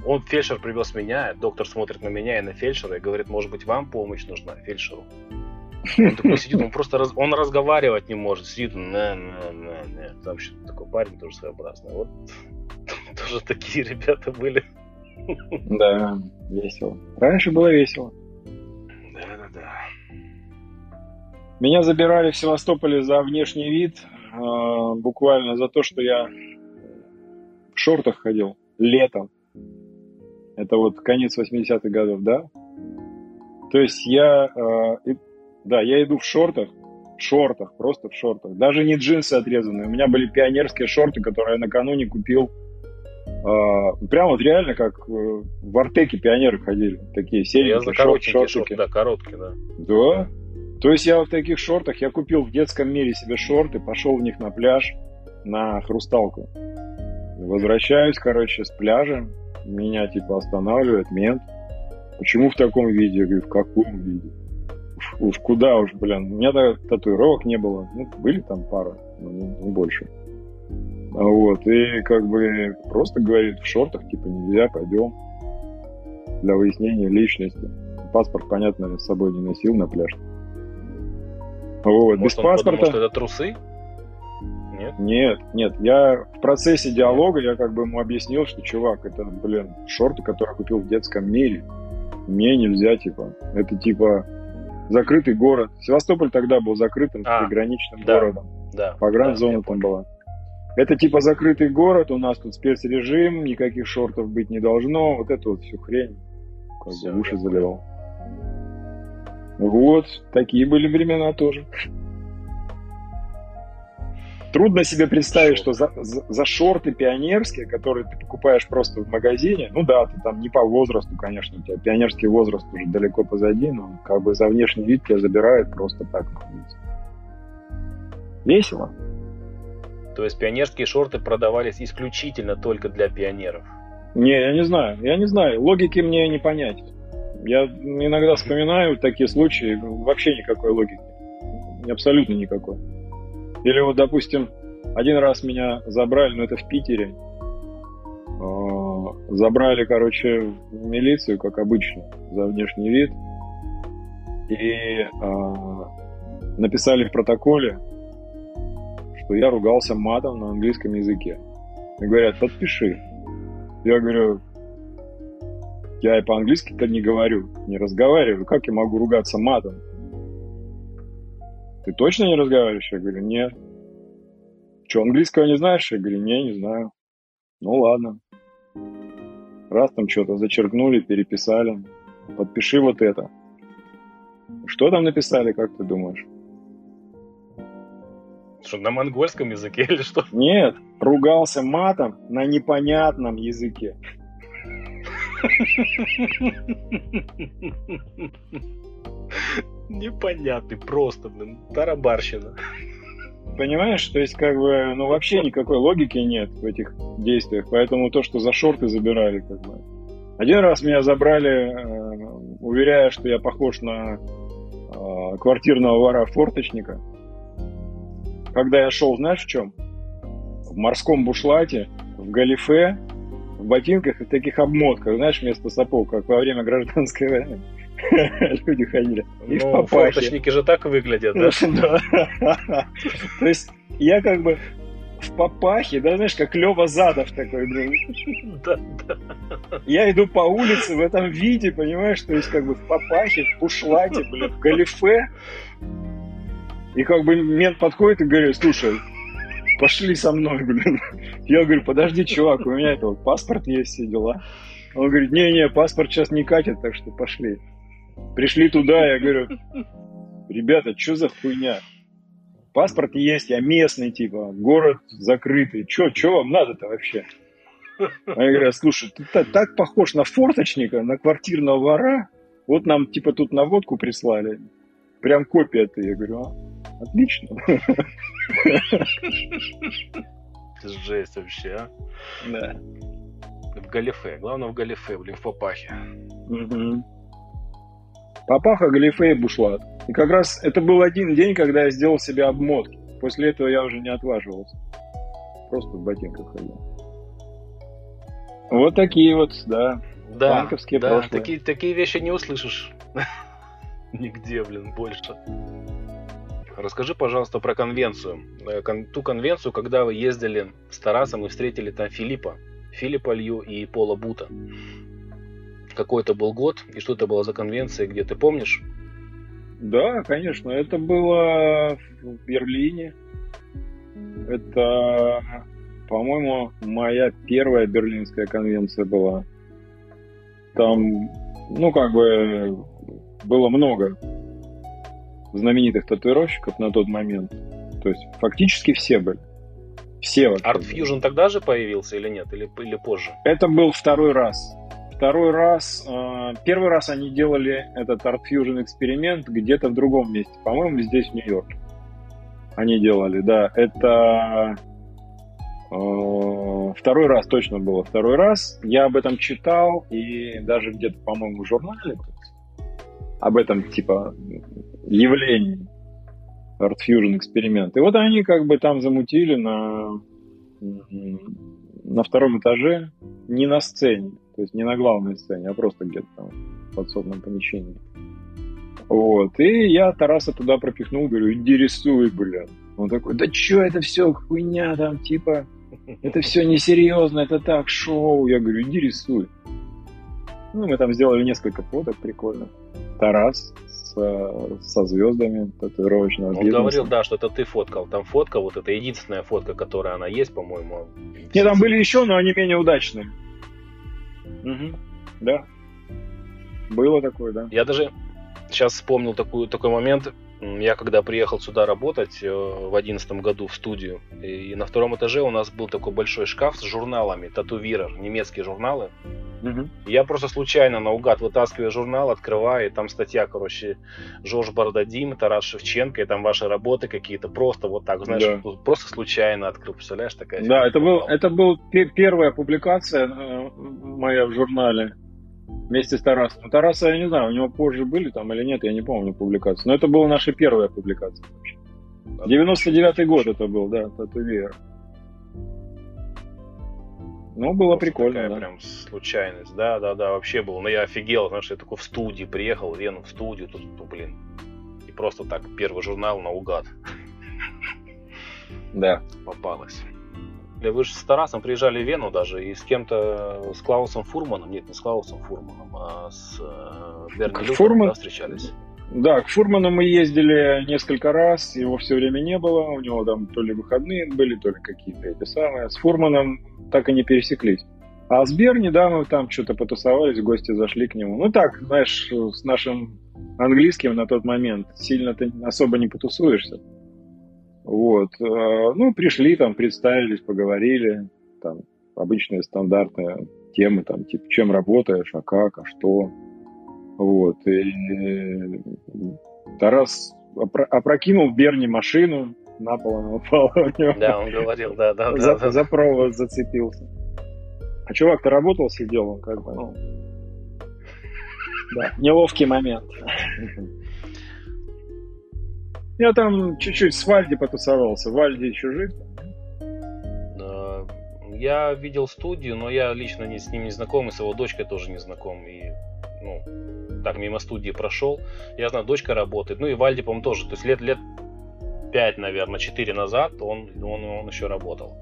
он, фельдшер привез меня, доктор смотрит на меня и на фельдшера и говорит, может быть, вам помощь нужна, фельдшеру. Он такой сидит, он просто раз- он разговаривать не может. Сидит, на, на, на, на. Там еще такой парень тоже своеобразный. Вот тоже такие ребята были. Да, весело. Раньше было весело. Да-да-да. Меня забирали в Севастополе за внешний вид, э, буквально за то, что я в шортах ходил летом. Это вот конец 80-х годов, да? То есть я, э, да, я иду в шортах, в шортах, просто в шортах. Даже не джинсы отрезанные. У меня были пионерские шорты, которые я накануне купил. э, прям вот реально как в Артеке пионеры ходили. Такие Я серенькие за шорт- шортики. да, короткие, да. Да. То есть я в таких шортах, я купил в детском мире себе шорты, пошел в них на пляж, на хрусталку. Возвращаюсь, короче, с пляжа, меня типа останавливает мент. Почему в таком виде? Я говорю, в каком виде? Уж, куда уж, блин. У меня татуировок не было. Ну, были там пара, но не, не больше. А Вот, и как бы просто говорит, в шортах, типа, нельзя, пойдем. Для выяснения личности. Паспорт, понятно, с собой не носил на пляж. Вот, без Может, он подумал, паспорта. что это трусы? Нет? Нет, нет, я в процессе диалога, я как бы ему объяснил, что, чувак, это, блин, шорты, которые купил в детском мире. Мне нельзя, типа, это, типа, закрытый город. Севастополь тогда был закрытым А, приграничным да. городом. Да. Погранзона да, там я была. Это, типа, закрытый город, у нас тут спецрежим, никаких шортов быть не должно. Вот эту вот всю хрень как Всё, бы уши я заливал. Вот, такие были времена тоже. Трудно себе представить, что за, за- за шорты пионерские, которые ты покупаешь просто в магазине, ну да, ты там не по возрасту, конечно, у тебя пионерский возраст уже далеко позади, но как бы за внешний вид тебя забирают просто так. на улице. Весело. То есть пионерские шорты продавались исключительно только для пионеров. Не, я не знаю, я не знаю, логики мне не понять. Я иногда вспоминаю такие случаи, вообще никакой логики. Абсолютно никакой. Или вот, допустим, один раз меня забрали, ну это в Питере, Э, забрали, короче, в милицию, как обычно, за внешний вид. И э, написали в протоколе, что я ругался матом на английском языке. И говорят, подпиши. Я говорю, я и по-английски-то не говорю, не разговариваю. Как я могу ругаться матом? Ты точно не разговариваешь? Я говорю, нет. Что, английского не знаешь? Я говорю, не, не знаю. Ну ладно. Раз там что-то зачеркнули, переписали. Подпиши вот это. Что там написали, как ты думаешь? Что, на монгольском языке или что? Нет, ругался матом на непонятном языке. Непонятный просто, блин, тарабарщина. Понимаешь, то есть как бы, ну вообще никакой логики нет в этих действиях, поэтому то, что за шорты забирали, как бы. Один раз меня забрали, э, уверяя, что я похож на э, квартирного вора-форточника. Когда я шел, знаешь в чем? В морском бушлате, в галифе, в ботинках и в таких обмотках, знаешь, вместо сапог, как во время гражданской войны. Люди ходили. И ну, форточники же так выглядят, да? То есть я как бы в папахе, да, знаешь, как Лева Задов такой, блин. Да, да. Я иду по улице в этом виде, понимаешь, то есть как бы в папахе, в бушлате, блин, в галифе. И как бы мент подходит и говорит, слушай, пошли со мной, блин. Я говорю, подожди, чувак, у меня это вот паспорт есть, все дела. Он говорит, не-не, паспорт сейчас не катит, так что пошли. Пришли туда, я говорю, ребята, что за хуйня? Паспорт есть, я местный, типа, город закрытый. Че, что вам надо-то вообще? Я говорю, слушай, ты так, так похож на форточника, на квартирного вора. Вот нам, типа, тут наводку прислали. Прям копия ты. Я говорю, а, отлично. Жесть вообще, а? Да. В галифе. Главное в галифе, блин, в папахе. Угу. Папаха, галифе и бушлат. И как раз это был один день, когда я сделал себе обмотки. После этого я уже не отваживался. Просто в ботинках ходил. Вот такие вот, да, да, банковские да, прошлые. Такие, такие вещи не услышишь нигде, блин, больше. Расскажи, пожалуйста, про конвенцию. Э, ту конвенцию, когда вы ездили с Тарасом и встретили там Филиппа. Филиппа Лью и Пола Бута. Какой это был год и что это было за конвенция, где ты помнишь? Да, конечно. Это было в Берлине. Это, по-моему, моя первая берлинская конвенция была. Там, ну, как бы, было много знаменитых татуировщиков на тот момент. То есть фактически все были. Все вообще. Art Fusion тогда же появился или нет? Или, или позже? Это был второй раз. Второй раз, э, первый раз они делали этот Art Fusion эксперимент где-то в другом месте. По-моему, здесь, в Нью-Йорке. Они делали, да. Это э, второй раз точно было. Второй раз. Я об этом читал и даже где-то, по-моему, в журнале об этом, типа, явлении. Art Fusion эксперимент. И вот они как бы там замутили на, на втором этаже, не на сцене. То есть не на главной сцене, а просто где-то там в подсобном помещении. Вот. И я Тараса туда пропихнул, говорю, иди рисуй, блядь. Он такой, да чё, это все хуйня там, типа, это все несерьезно, это так, шоу. Я говорю, иди рисуй. Ну, мы там сделали несколько фоток прикольно. Тарас с, со звездами татуировочного Он бизнеса. говорил, да, что это ты фоткал. Там фотка, вот это единственная фотка, которая она есть, по-моему. Нет, там были еще, но они менее удачные. Угу. Да. Было такое, да. Я даже сейчас вспомнил такой, такой момент. Я когда приехал сюда работать э, в одиннадцатом году в студию, и на втором этаже у нас был такой большой шкаф с журналами, татуирер, немецкие журналы. Угу. Я просто случайно наугад вытаскиваю журнал, открываю, и там статья, короче, Жорж Бардадим, Тарас Шевченко, и там ваши работы какие-то, просто вот так, знаешь, да. просто случайно открыл, представляешь, такая. Да, это был, это был первая публикация э, моя в журнале вместе с Тарасом. Тараса, я не знаю, у него позже были там или нет, я не помню публикации. Но это была наша первая публикация вообще. 99-й год это был, да, татуировка. Ну, было Просто прикольно, такая да. прям случайность. Да, да, да, вообще было. Но я офигел, знаешь, я такой в студии приехал, Вену в студию, тут, ну, блин. И просто так, первый журнал наугад. Да. попалась. Вы же с Тарасом приезжали в Вену даже, и с кем-то, с Клаусом Фурманом, нет, не с Клаусом Фурманом, а с э, Берни Люком, Фурман? да, встречались? Да, к Фурману мы ездили несколько раз, его все время не было, у него там то ли выходные были, то ли какие-то эти самые. С Фурманом так и не пересеклись. А с Берни, да, мы там что-то потусовались, гости зашли к нему. Ну так, знаешь, с нашим английским на тот момент сильно ты особо не потусуешься. Вот. э, Ну, пришли, там, представились, поговорили. Там обычные стандартные темы, там, типа, чем работаешь, а как, а что. Вот. И э, Тарас опро- опрокинул Берни машину, на пол она упала у него. Да, он говорил, да, да, за, да. да. за провод зацепился. А чувак-то работал, сидел, он как бы, ну... Да, неловкий момент. Я там чуть-чуть с Вальди потусовался. Вальди еще жив? Э, Я видел студию, но я лично не, с ним не знаком, и с его дочкой тоже не знаком. И, ну, так мимо студии прошел. Я знаю, дочка работает. Ну и Вальди, по-моему, тоже. То есть лет, лет 5, наверное, 4 назад он, он, он еще работал.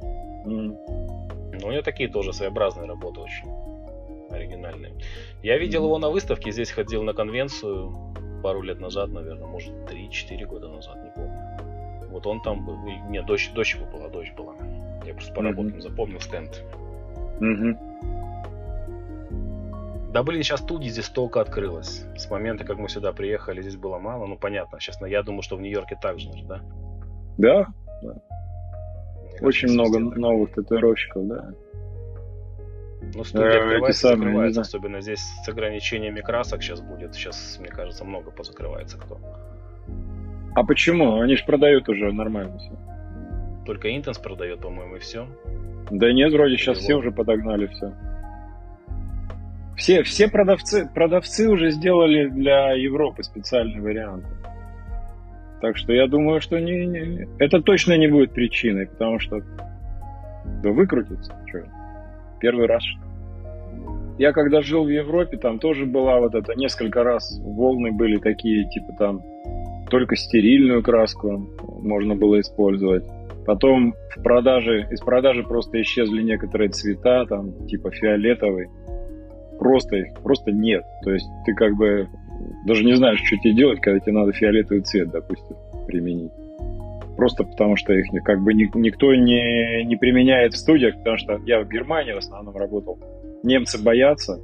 М. Но у него такие тоже своеобразные работы очень оригинальные. Я видел его на выставке, здесь ходил на конвенцию пару лет назад, наверное, может 3-4 года назад, не помню. Вот он там был. Нет, дочь, дочь его была, дочь была. Я просто по работам запомнил стенд. Мгм. Да блин, сейчас студии здесь столько открылось. С момента, как мы сюда приехали, здесь было мало. Ну понятно, честно, я думаю, что в Нью-Йорке так же, да? Да, Мне очень кажется, много новых татуировщиков, да. Ну, студия открывается, закрывается. знаю. Особенно здесь с ограничениями красок сейчас будет. Сейчас, мне кажется, много позакрывается кто. А почему? Они же продают уже нормально все. Только Интенс продает, по-моему, и все. Да нет, вроде сейчас Или все уже подогнали все. Все, все продавцы, продавцы уже сделали для Европы специальный вариант. Так что я думаю, что не, не- это точно не будет причиной, потому что да выкрутится. чё. Первый раз. Я когда жил в Европе, там тоже была вот это, несколько раз волны были такие, типа там только стерильную краску можно было использовать. Потом в продаже, из продажи просто исчезли некоторые цвета, там, типа фиолетовый. Просто их, просто нет. То есть ты как бы даже не знаешь, что тебе делать, когда тебе надо фиолетовый цвет, допустим, применить. Просто потому что их как бы ни- никто не, не применяет в студиях, потому что я в Германии в основном работал. Немцы боятся.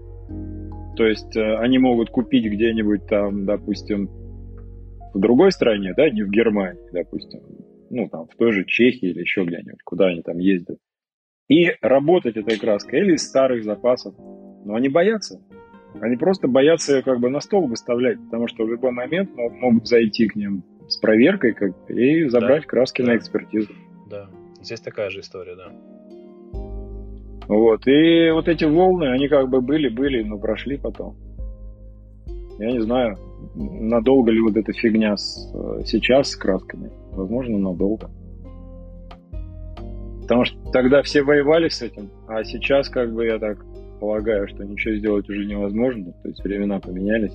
То есть э, они могут купить где-нибудь там, допустим, в другой стране, да, не в Германии, допустим, ну, там, в той же Чехии или еще где-нибудь, куда они там ездят, и работать этой краской или из старых запасов. Но они боятся. Они просто боятся ее как бы на стол выставлять, потому что в любой момент мо- могут зайти к ним с проверкой как и забрать краски да. на экспертизу. Да. Здесь такая же история, да. Вот. И вот эти волны, они как бы были, были, но прошли потом. Я не знаю, надолго ли вот эта фигня с, э, сейчас с красками. Возможно, надолго. Потому что тогда все воевали с этим, а сейчас, как бы, я так полагаю, что ничего сделать уже невозможно. То есть времена поменялись.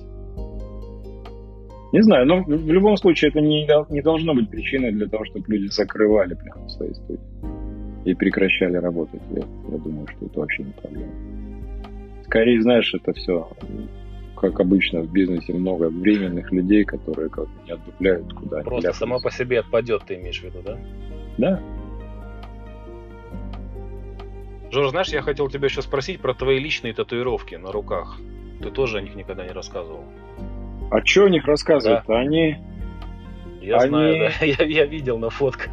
Не знаю, но в любом случае это не, не должно быть причиной для того, чтобы люди закрывали прям свои студии и прекращали работать. Я, я думаю, что это вообще не проблема. Скорее, знаешь, это все, как обычно в бизнесе, много временных людей, которые как не отдупляют куда Просто сама ляпаются. по себе отпадет, ты имеешь в виду, да? Да. Жор, знаешь, я хотел тебя еще спросить про твои личные татуировки на руках. Ты тоже о них никогда не рассказывал. А что о них рассказывать Они... Я Они- знаю, да. Я, я видел на фотках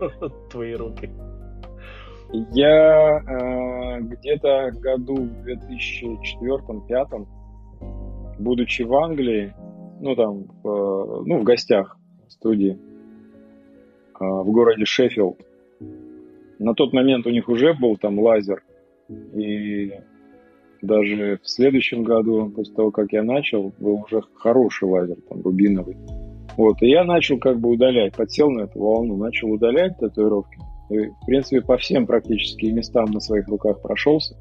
твои руки. Я э, где-то году в 2004-2005, будучи в Англии, ну там, э, ну в гостях в студии э, в городе Шеффилд, на тот момент у них уже был там лазер, и даже в следующем году, после того, как я начал, был уже хороший лазер, там, рубиновый. Вот, и я начал как бы удалять, подсел на эту волну, начал удалять татуировки. И, в принципе, по всем практически местам на своих руках прошелся.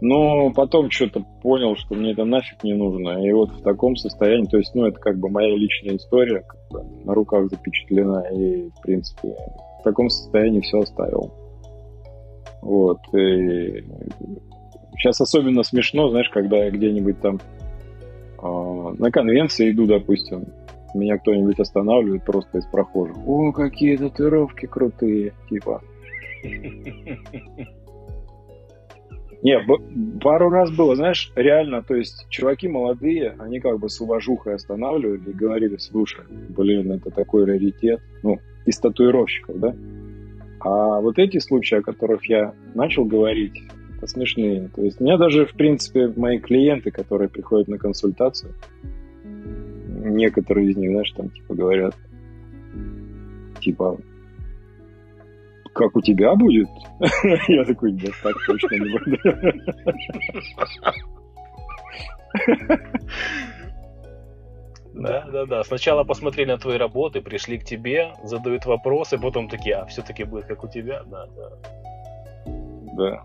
Но потом что-то понял, что мне это нафиг не нужно. И вот в таком состоянии, то есть, ну, это как бы моя личная история, как бы на руках запечатлена. И, в принципе, таком состоянии все оставил. Вот. И сейчас особенно смешно, знаешь, когда я где-нибудь там э, на конвенции иду, допустим, меня кто-нибудь останавливает просто из прохожих. О, какие татуировки крутые, типа. Не, пару раз было, знаешь, реально, то есть чуваки молодые, они как бы с уважухой останавливали и говорили, слушай, блин, это такой раритет, ну, из татуировщиков, да? А вот эти случаи, о которых я начал говорить, это смешные. То есть у меня даже, в принципе, мои клиенты, которые приходят на консультацию, некоторые из них, знаешь, там типа говорят, типа, как у тебя будет? Я такой, да так точно не буду. Да, да, да. Сначала посмотрели на твои работы, пришли к тебе, задают вопросы, потом такие, а все-таки будет как у тебя, да, да. Да.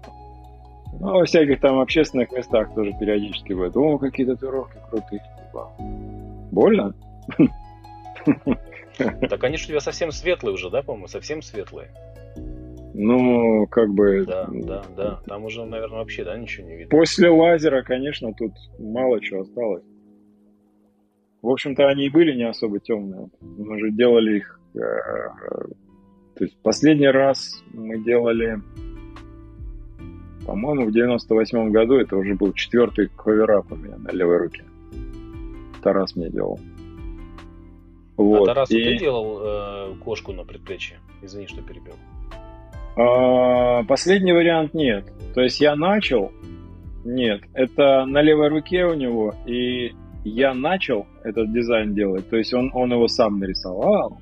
Ну, во всяких там общественных местах тоже периодически бывает. О, какие татуировки крутые. Типа. Больно? Так они же у тебя совсем светлые уже, да, по-моему? Совсем светлые. Ну, как бы... Да, да, да. Там уже, наверное, вообще, да, ничего не видно. После лазера, конечно, тут мало чего осталось. В общем-то, они и были не особо темные. Мы же делали их... Э, то есть последний раз мы делали, по-моему, в 98 году, это уже был четвертый коверап у меня на левой руке. Тарас мне делал. А вот. А Тарасу и... ты делал э, кошку на предплечье? Извини, что перебил. А, последний вариант нет. То есть я начал, нет, это на левой руке у него, и я начал этот дизайн делать, то есть он, он его сам нарисовал,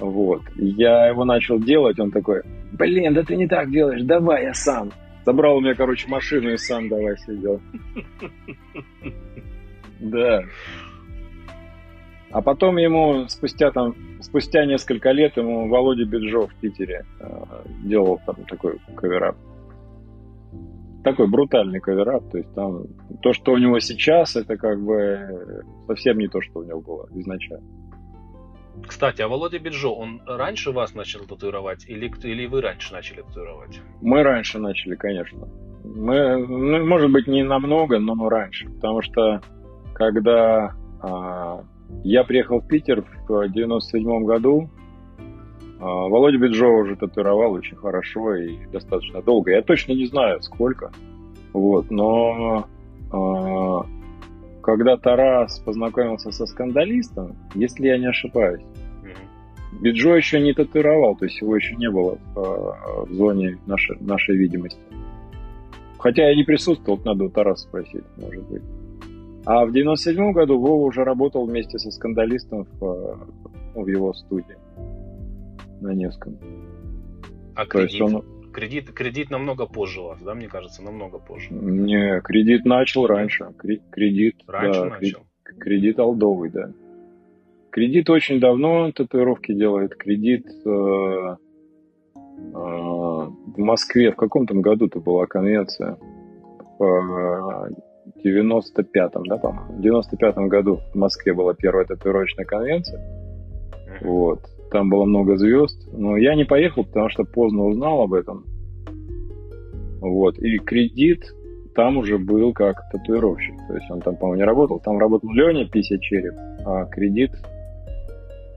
вот, я его начал делать, он такой, блин, да ты не так делаешь, давай я сам. Забрал у меня, короче, машину и сам давай сидел. Да. А потом ему спустя там, спустя несколько лет ему Володя Беджов в Питере э, делал там такой каверап. Такой брутальный каверап, то есть там то, что у него сейчас, это как бы совсем не то, что у него было изначально. Кстати, а Володя Биджо, он раньше вас начал татуировать или, или вы раньше начали татуировать? Мы раньше начали, конечно. Мы, ну, может быть, не намного, но раньше. Потому что когда а, я приехал в Питер в 97 году. А, Володя Биджо уже татуировал очень хорошо и достаточно долго. Я точно не знаю, сколько. Вот, но э, когда Тарас познакомился со скандалистом, если я не ошибаюсь, Биджо еще не татуировал, то есть его еще не было в, в зоне нашей, нашей видимости. Хотя я не присутствовал, надо у Тараса спросить, может быть. А в 97 году Вова уже работал вместе со скандалистом в, э, в его студии на Невском. А кредит? Он... кредит? Кредит намного позже у вас, да, мне кажется, намного позже. Не, кредит начал раньше. Кредит, раньше да, начал. Кредит алдовый, да. Кредит очень давно татуировки делает. Кредит э, э, в Москве в каком то году-то была конвенция. Э, 95-м, да, по-моему, в 95-м году в Москве была первая татуировочная конвенция. Вот. Там было много звезд. Но я не поехал, потому что поздно узнал об этом. Вот. И кредит там уже был как татуировщик. То есть он там, по-моему, не работал. Там работал Леня Пися Череп, а кредит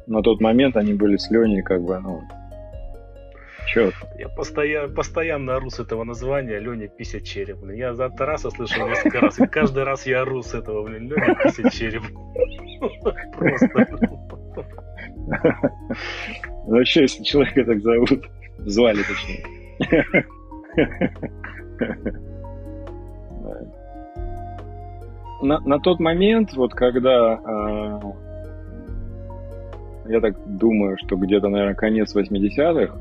на тот момент они были с Леней как бы, ну, Черт. Я постоянно, постоянно ору с этого названия Леня Пися Череп. Блин. Я за Тараса слышал несколько раз, и каждый раз я ору с этого, блин, Леня Пися Череп. Просто. Вообще, если человека так зовут, звали точнее. На, на тот момент, вот когда э, я так думаю, что где-то, наверное, конец 80-х,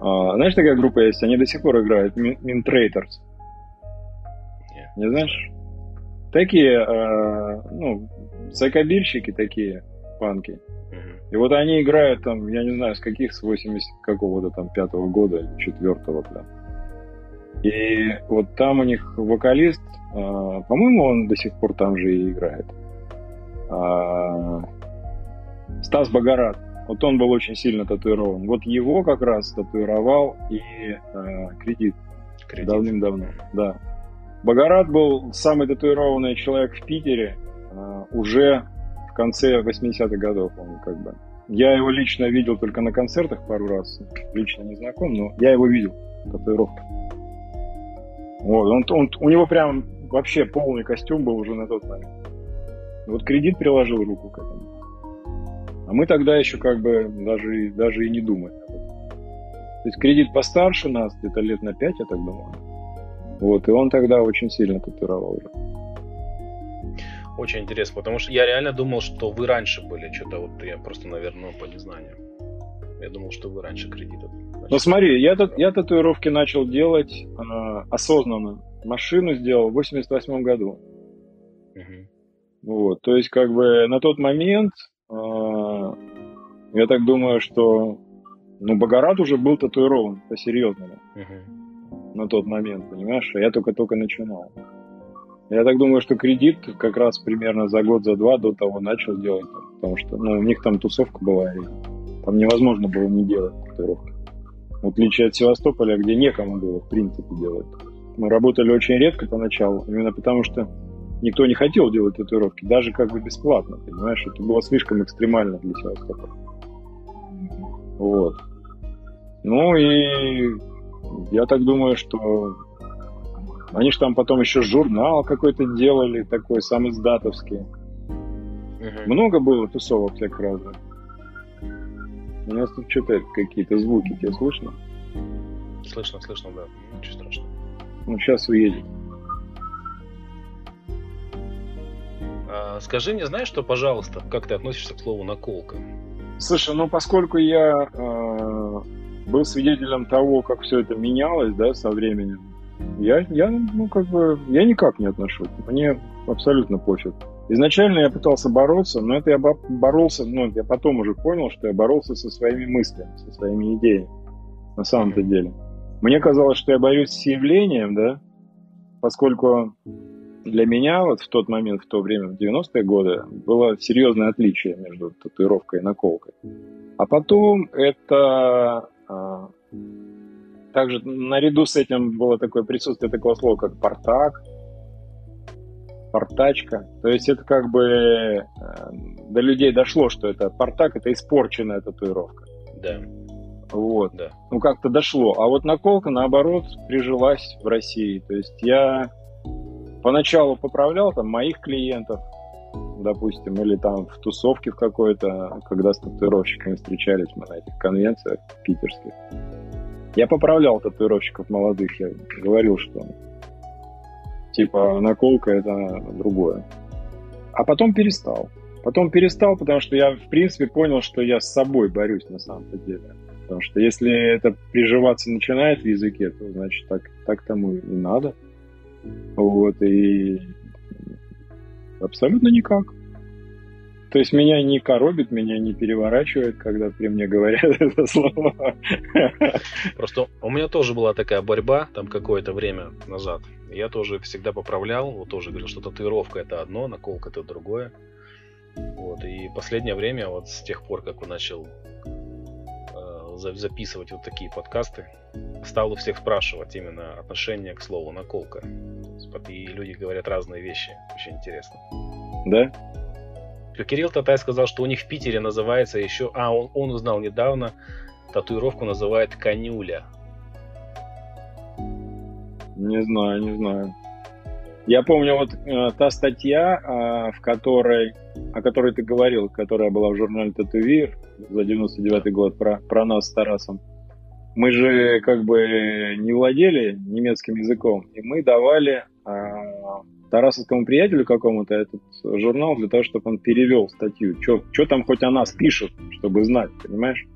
а, знаешь, такая группа есть, они до сих пор играют. Yeah. Не знаешь? Такие, э, ну, сайкобильщики такие, панки. И вот они играют там, я не знаю, с каких, с 80 какого-то там пятого года, четвертого прям. И вот там у них вокалист, э, по-моему, он до сих пор там же и играет. Э, Стас Богорат Вот он был очень сильно татуирован. Вот его как раз татуировал и э, кредит, Кредит. давным-давно. Да. Багарат был самый татуированный человек в Питере э, уже конце 80-х годов. Он как бы. Я его лично видел только на концертах пару раз. Лично не знаком, но я его видел. Татуировка. Вот, он, он, у него прям вообще полный костюм был уже на тот момент. Вот кредит приложил руку к этому. А мы тогда еще как бы даже, даже и не думали. То есть кредит постарше нас, где-то лет на 5, я так думаю. Вот, и он тогда очень сильно татуировал уже. Очень интересно, потому что я реально думал, что вы раньше были. Что-то вот я просто, наверное, по незнанию. Я думал, что вы раньше кредит. Ну смотри, я, тат- я татуировки начал делать э, осознанно. Машину сделал в 88 году. Мгм. Вот, то есть, как бы на тот момент, э, я так думаю, что ну, Багарат уже был татуирован по-серьезному Мгм. на тот момент, понимаешь? А я только-только начинал. Я так думаю, что кредит как раз примерно за год, за два до того начал делать, потому что ну, у них там тусовка была, и там невозможно было не делать татуировки. В отличие от Севастополя, где некому было, в принципе, делать. Мы работали очень редко поначалу, именно потому что никто не хотел делать татуировки, даже как бы бесплатно, понимаешь? Это было слишком экстремально для Севастополя. Вот. Ну и я так думаю, что они же там потом еще журнал какой-то делали, такой сам издатовский. Мгм. Много было тусовок всяких разных. У нас тут что-то какие-то звуки, тебе слышно? Слышно, слышно, да. Ничего страшного. Ну, сейчас уедет. А, скажи мне, знаешь что, пожалуйста, как ты относишься к слову наколка? Слушай, ну поскольку я э, был свидетелем того, как все это менялось, да, со временем, я, я, ну, как бы, я никак не отношусь. Мне абсолютно пофиг. Изначально я пытался бороться, но это я бо- боролся, ну, я потом уже понял, что я боролся со своими мыслями, со своими идеями, на самом-то деле. Мне казалось, что я борюсь с явлением, да, поскольку для меня вот в тот момент, в то время, в 90-е годы, было серьезное отличие между татуировкой и наколкой. А потом это а, также наряду с этим было такое присутствие такого слова, как портак, портачка. То есть это как бы э, до людей дошло, что это портак, это испорченная татуировка. Да, Вот. да. Ну, как-то дошло. А вот наколка, наоборот, прижилась в России. То есть я поначалу поправлял там моих клиентов, допустим, или там в тусовке в какой-то, когда с татуировщиками встречались мы на этих конвенциях питерских. Я поправлял татуировщиков молодых, я говорил, что типа наколка это другое. А потом перестал. Потом перестал, потому что я, в принципе, понял, что я с собой борюсь на самом-то деле. Потому что если это приживаться начинает в языке, то значит так, так тому и надо. Вот, и абсолютно никак. То есть меня не коробит, меня не переворачивает, когда при мне говорят это слово. Просто у меня тоже была такая борьба там какое-то время назад. Я тоже всегда поправлял, вот тоже говорил, что татуировка это одно, наколка это другое. Вот, и последнее время, вот с тех пор, как он начал э, за- записывать вот такие подкасты, стал у всех спрашивать именно отношение к слову наколка. И люди говорят разные вещи, очень интересно. Да? Кирилл Татай сказал, что у них в Питере называется еще... А, он, он узнал недавно, татуировку называют конюля. Не знаю, не знаю. Я помню вот э, та статья, э, в которой, о которой ты говорил, которая была в журнале Татуир за 99 год про, про нас с Тарасом. Мы же как бы не владели немецким языком, и мы давали э, тарасовскому приятелю какому-то этот журнал для того, чтобы он перевел статью. Что там хоть о нас пишут, чтобы знать, понимаешь?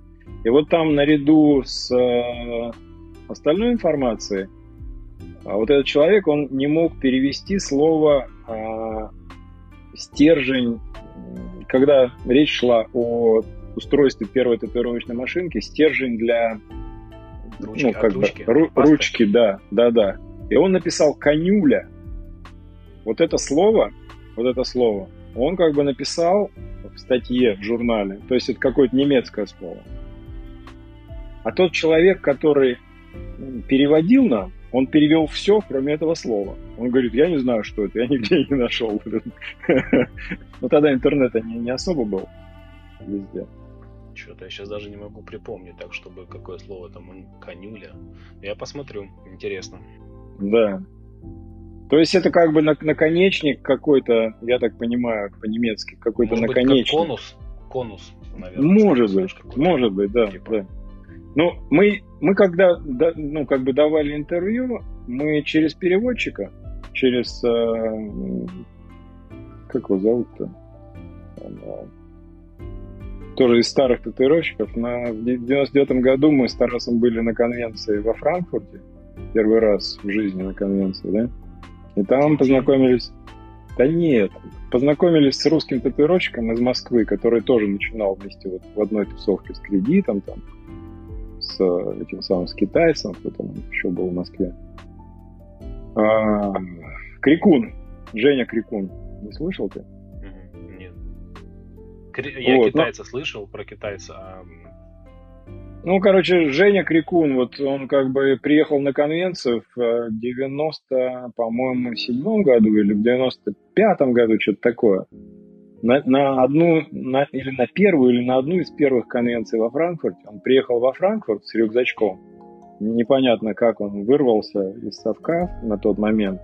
И вот там наряду с э, остальной информацией а вот этот человек, он не мог перевести слово а, стержень, когда речь шла о устройстве первой татуировочной машинки, стержень для Ручки, ну, как бы, ру- ручки, да, да, да. И он написал конюля. Вот это слово, вот это слово, он как бы написал в статье в журнале. То есть это какое-то немецкое слово. А тот человек, который переводил нам, он перевел все, кроме этого слова. Он говорит, я не знаю, что это, я нигде не нашел. Но тогда интернета не, не особо был везде. Что-то я сейчас даже не могу припомнить, так чтобы какое слово там конюля. Я посмотрю, интересно. Да. То есть это как бы наконечник какой-то, я так понимаю, по-немецки, какой-то Может наконечник. Быть, как конус, конус, наверное. Может быть, может быть, да, типа. да. Ну, мы, мы когда, ну, как бы давали интервью, мы через переводчика, через, э, как его зовут-то? тоже из старых татуировщиков. На, в 99 году мы с Тарасом были на конвенции во Франкфурте. Первый раз в жизни на конвенции, да? И там познакомились... Да нет, познакомились с русским татуировщиком из Москвы, который тоже начинал вместе вот в одной тусовке с кредитом, там, с этим самым, с китайцем, кто там еще был в Москве. А, Крикун, Женя Крикун, не слышал ты? Нет. Я вот, китайца но... слышал про китайца, а ну, короче, Женя Крикун, вот он как бы приехал на конвенцию в 90, э, по-моему, седьмом году или в 95-м году, что-то такое. На, на одну, на, или на первую, или на одну из первых конвенций во Франкфурте. Он приехал во Франкфурт с рюкзачком. Непонятно, как он вырвался из совка на тот момент.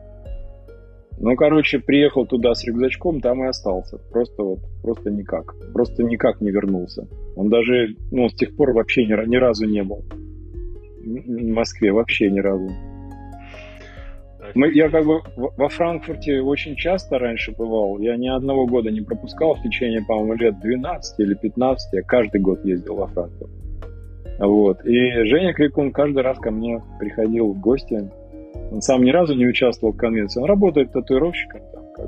Ну, короче, приехал туда с рюкзачком, там и остался. Просто вот, просто никак. Просто никак не вернулся. Он даже, ну, с тех пор вообще ни, ни разу не был. В Москве вообще ни разу. Мы, я как бы во Франкфурте очень часто раньше бывал. Я ни одного года не пропускал в течение, по-моему, лет 12 или 15. Я каждый год ездил во Франкфурт. Вот. И Женя Крикун каждый раз ко мне приходил в гости он сам ни разу не участвовал в конвенции. Он работает татуировщиком. Там, как.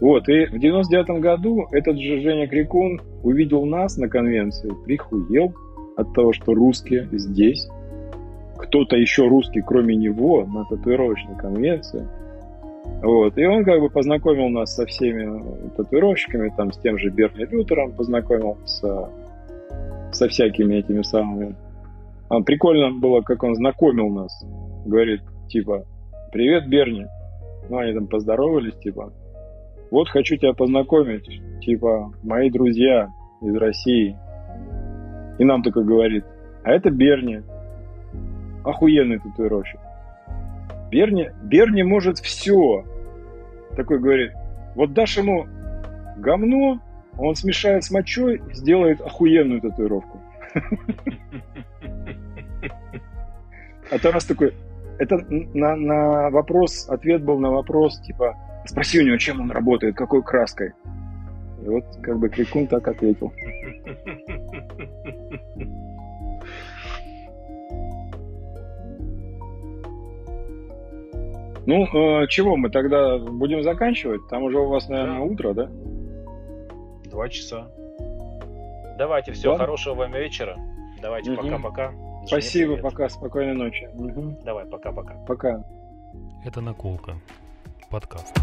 Вот, и в 99 году этот же Женя Крикун увидел нас на конвенции, прихуел от того, что русские здесь, кто-то еще русский, кроме него, на татуировочной конвенции. Вот, и он как бы познакомил нас со всеми татуировщиками, там, с тем же Берни Лютером познакомил, со, со всякими этими самыми. А прикольно было, как он знакомил нас. Говорит, типа, привет, Берни. Ну, они там поздоровались, типа, вот хочу тебя познакомить, типа, мои друзья из России. И нам только говорит, а это Берни, охуенный татуировщик. Берни, Берни может все. Такой говорит, вот дашь ему говно, он смешает с мочой и сделает охуенную татуировку. А Тарас такой, это на, на вопрос, ответ был на вопрос, типа, спроси у него, чем он работает, какой краской. И вот как бы Крикун так ответил. Ну, э, чего мы тогда будем заканчивать? Там уже у вас, наверное, да. утро, да? Два часа. Давайте, все, Ладно? хорошего вам вечера. Давайте, пока-пока. Угу. Спасибо, пока, спокойной ночи. Угу. Давай, пока-пока. Пока. Это наколка. Подкаст.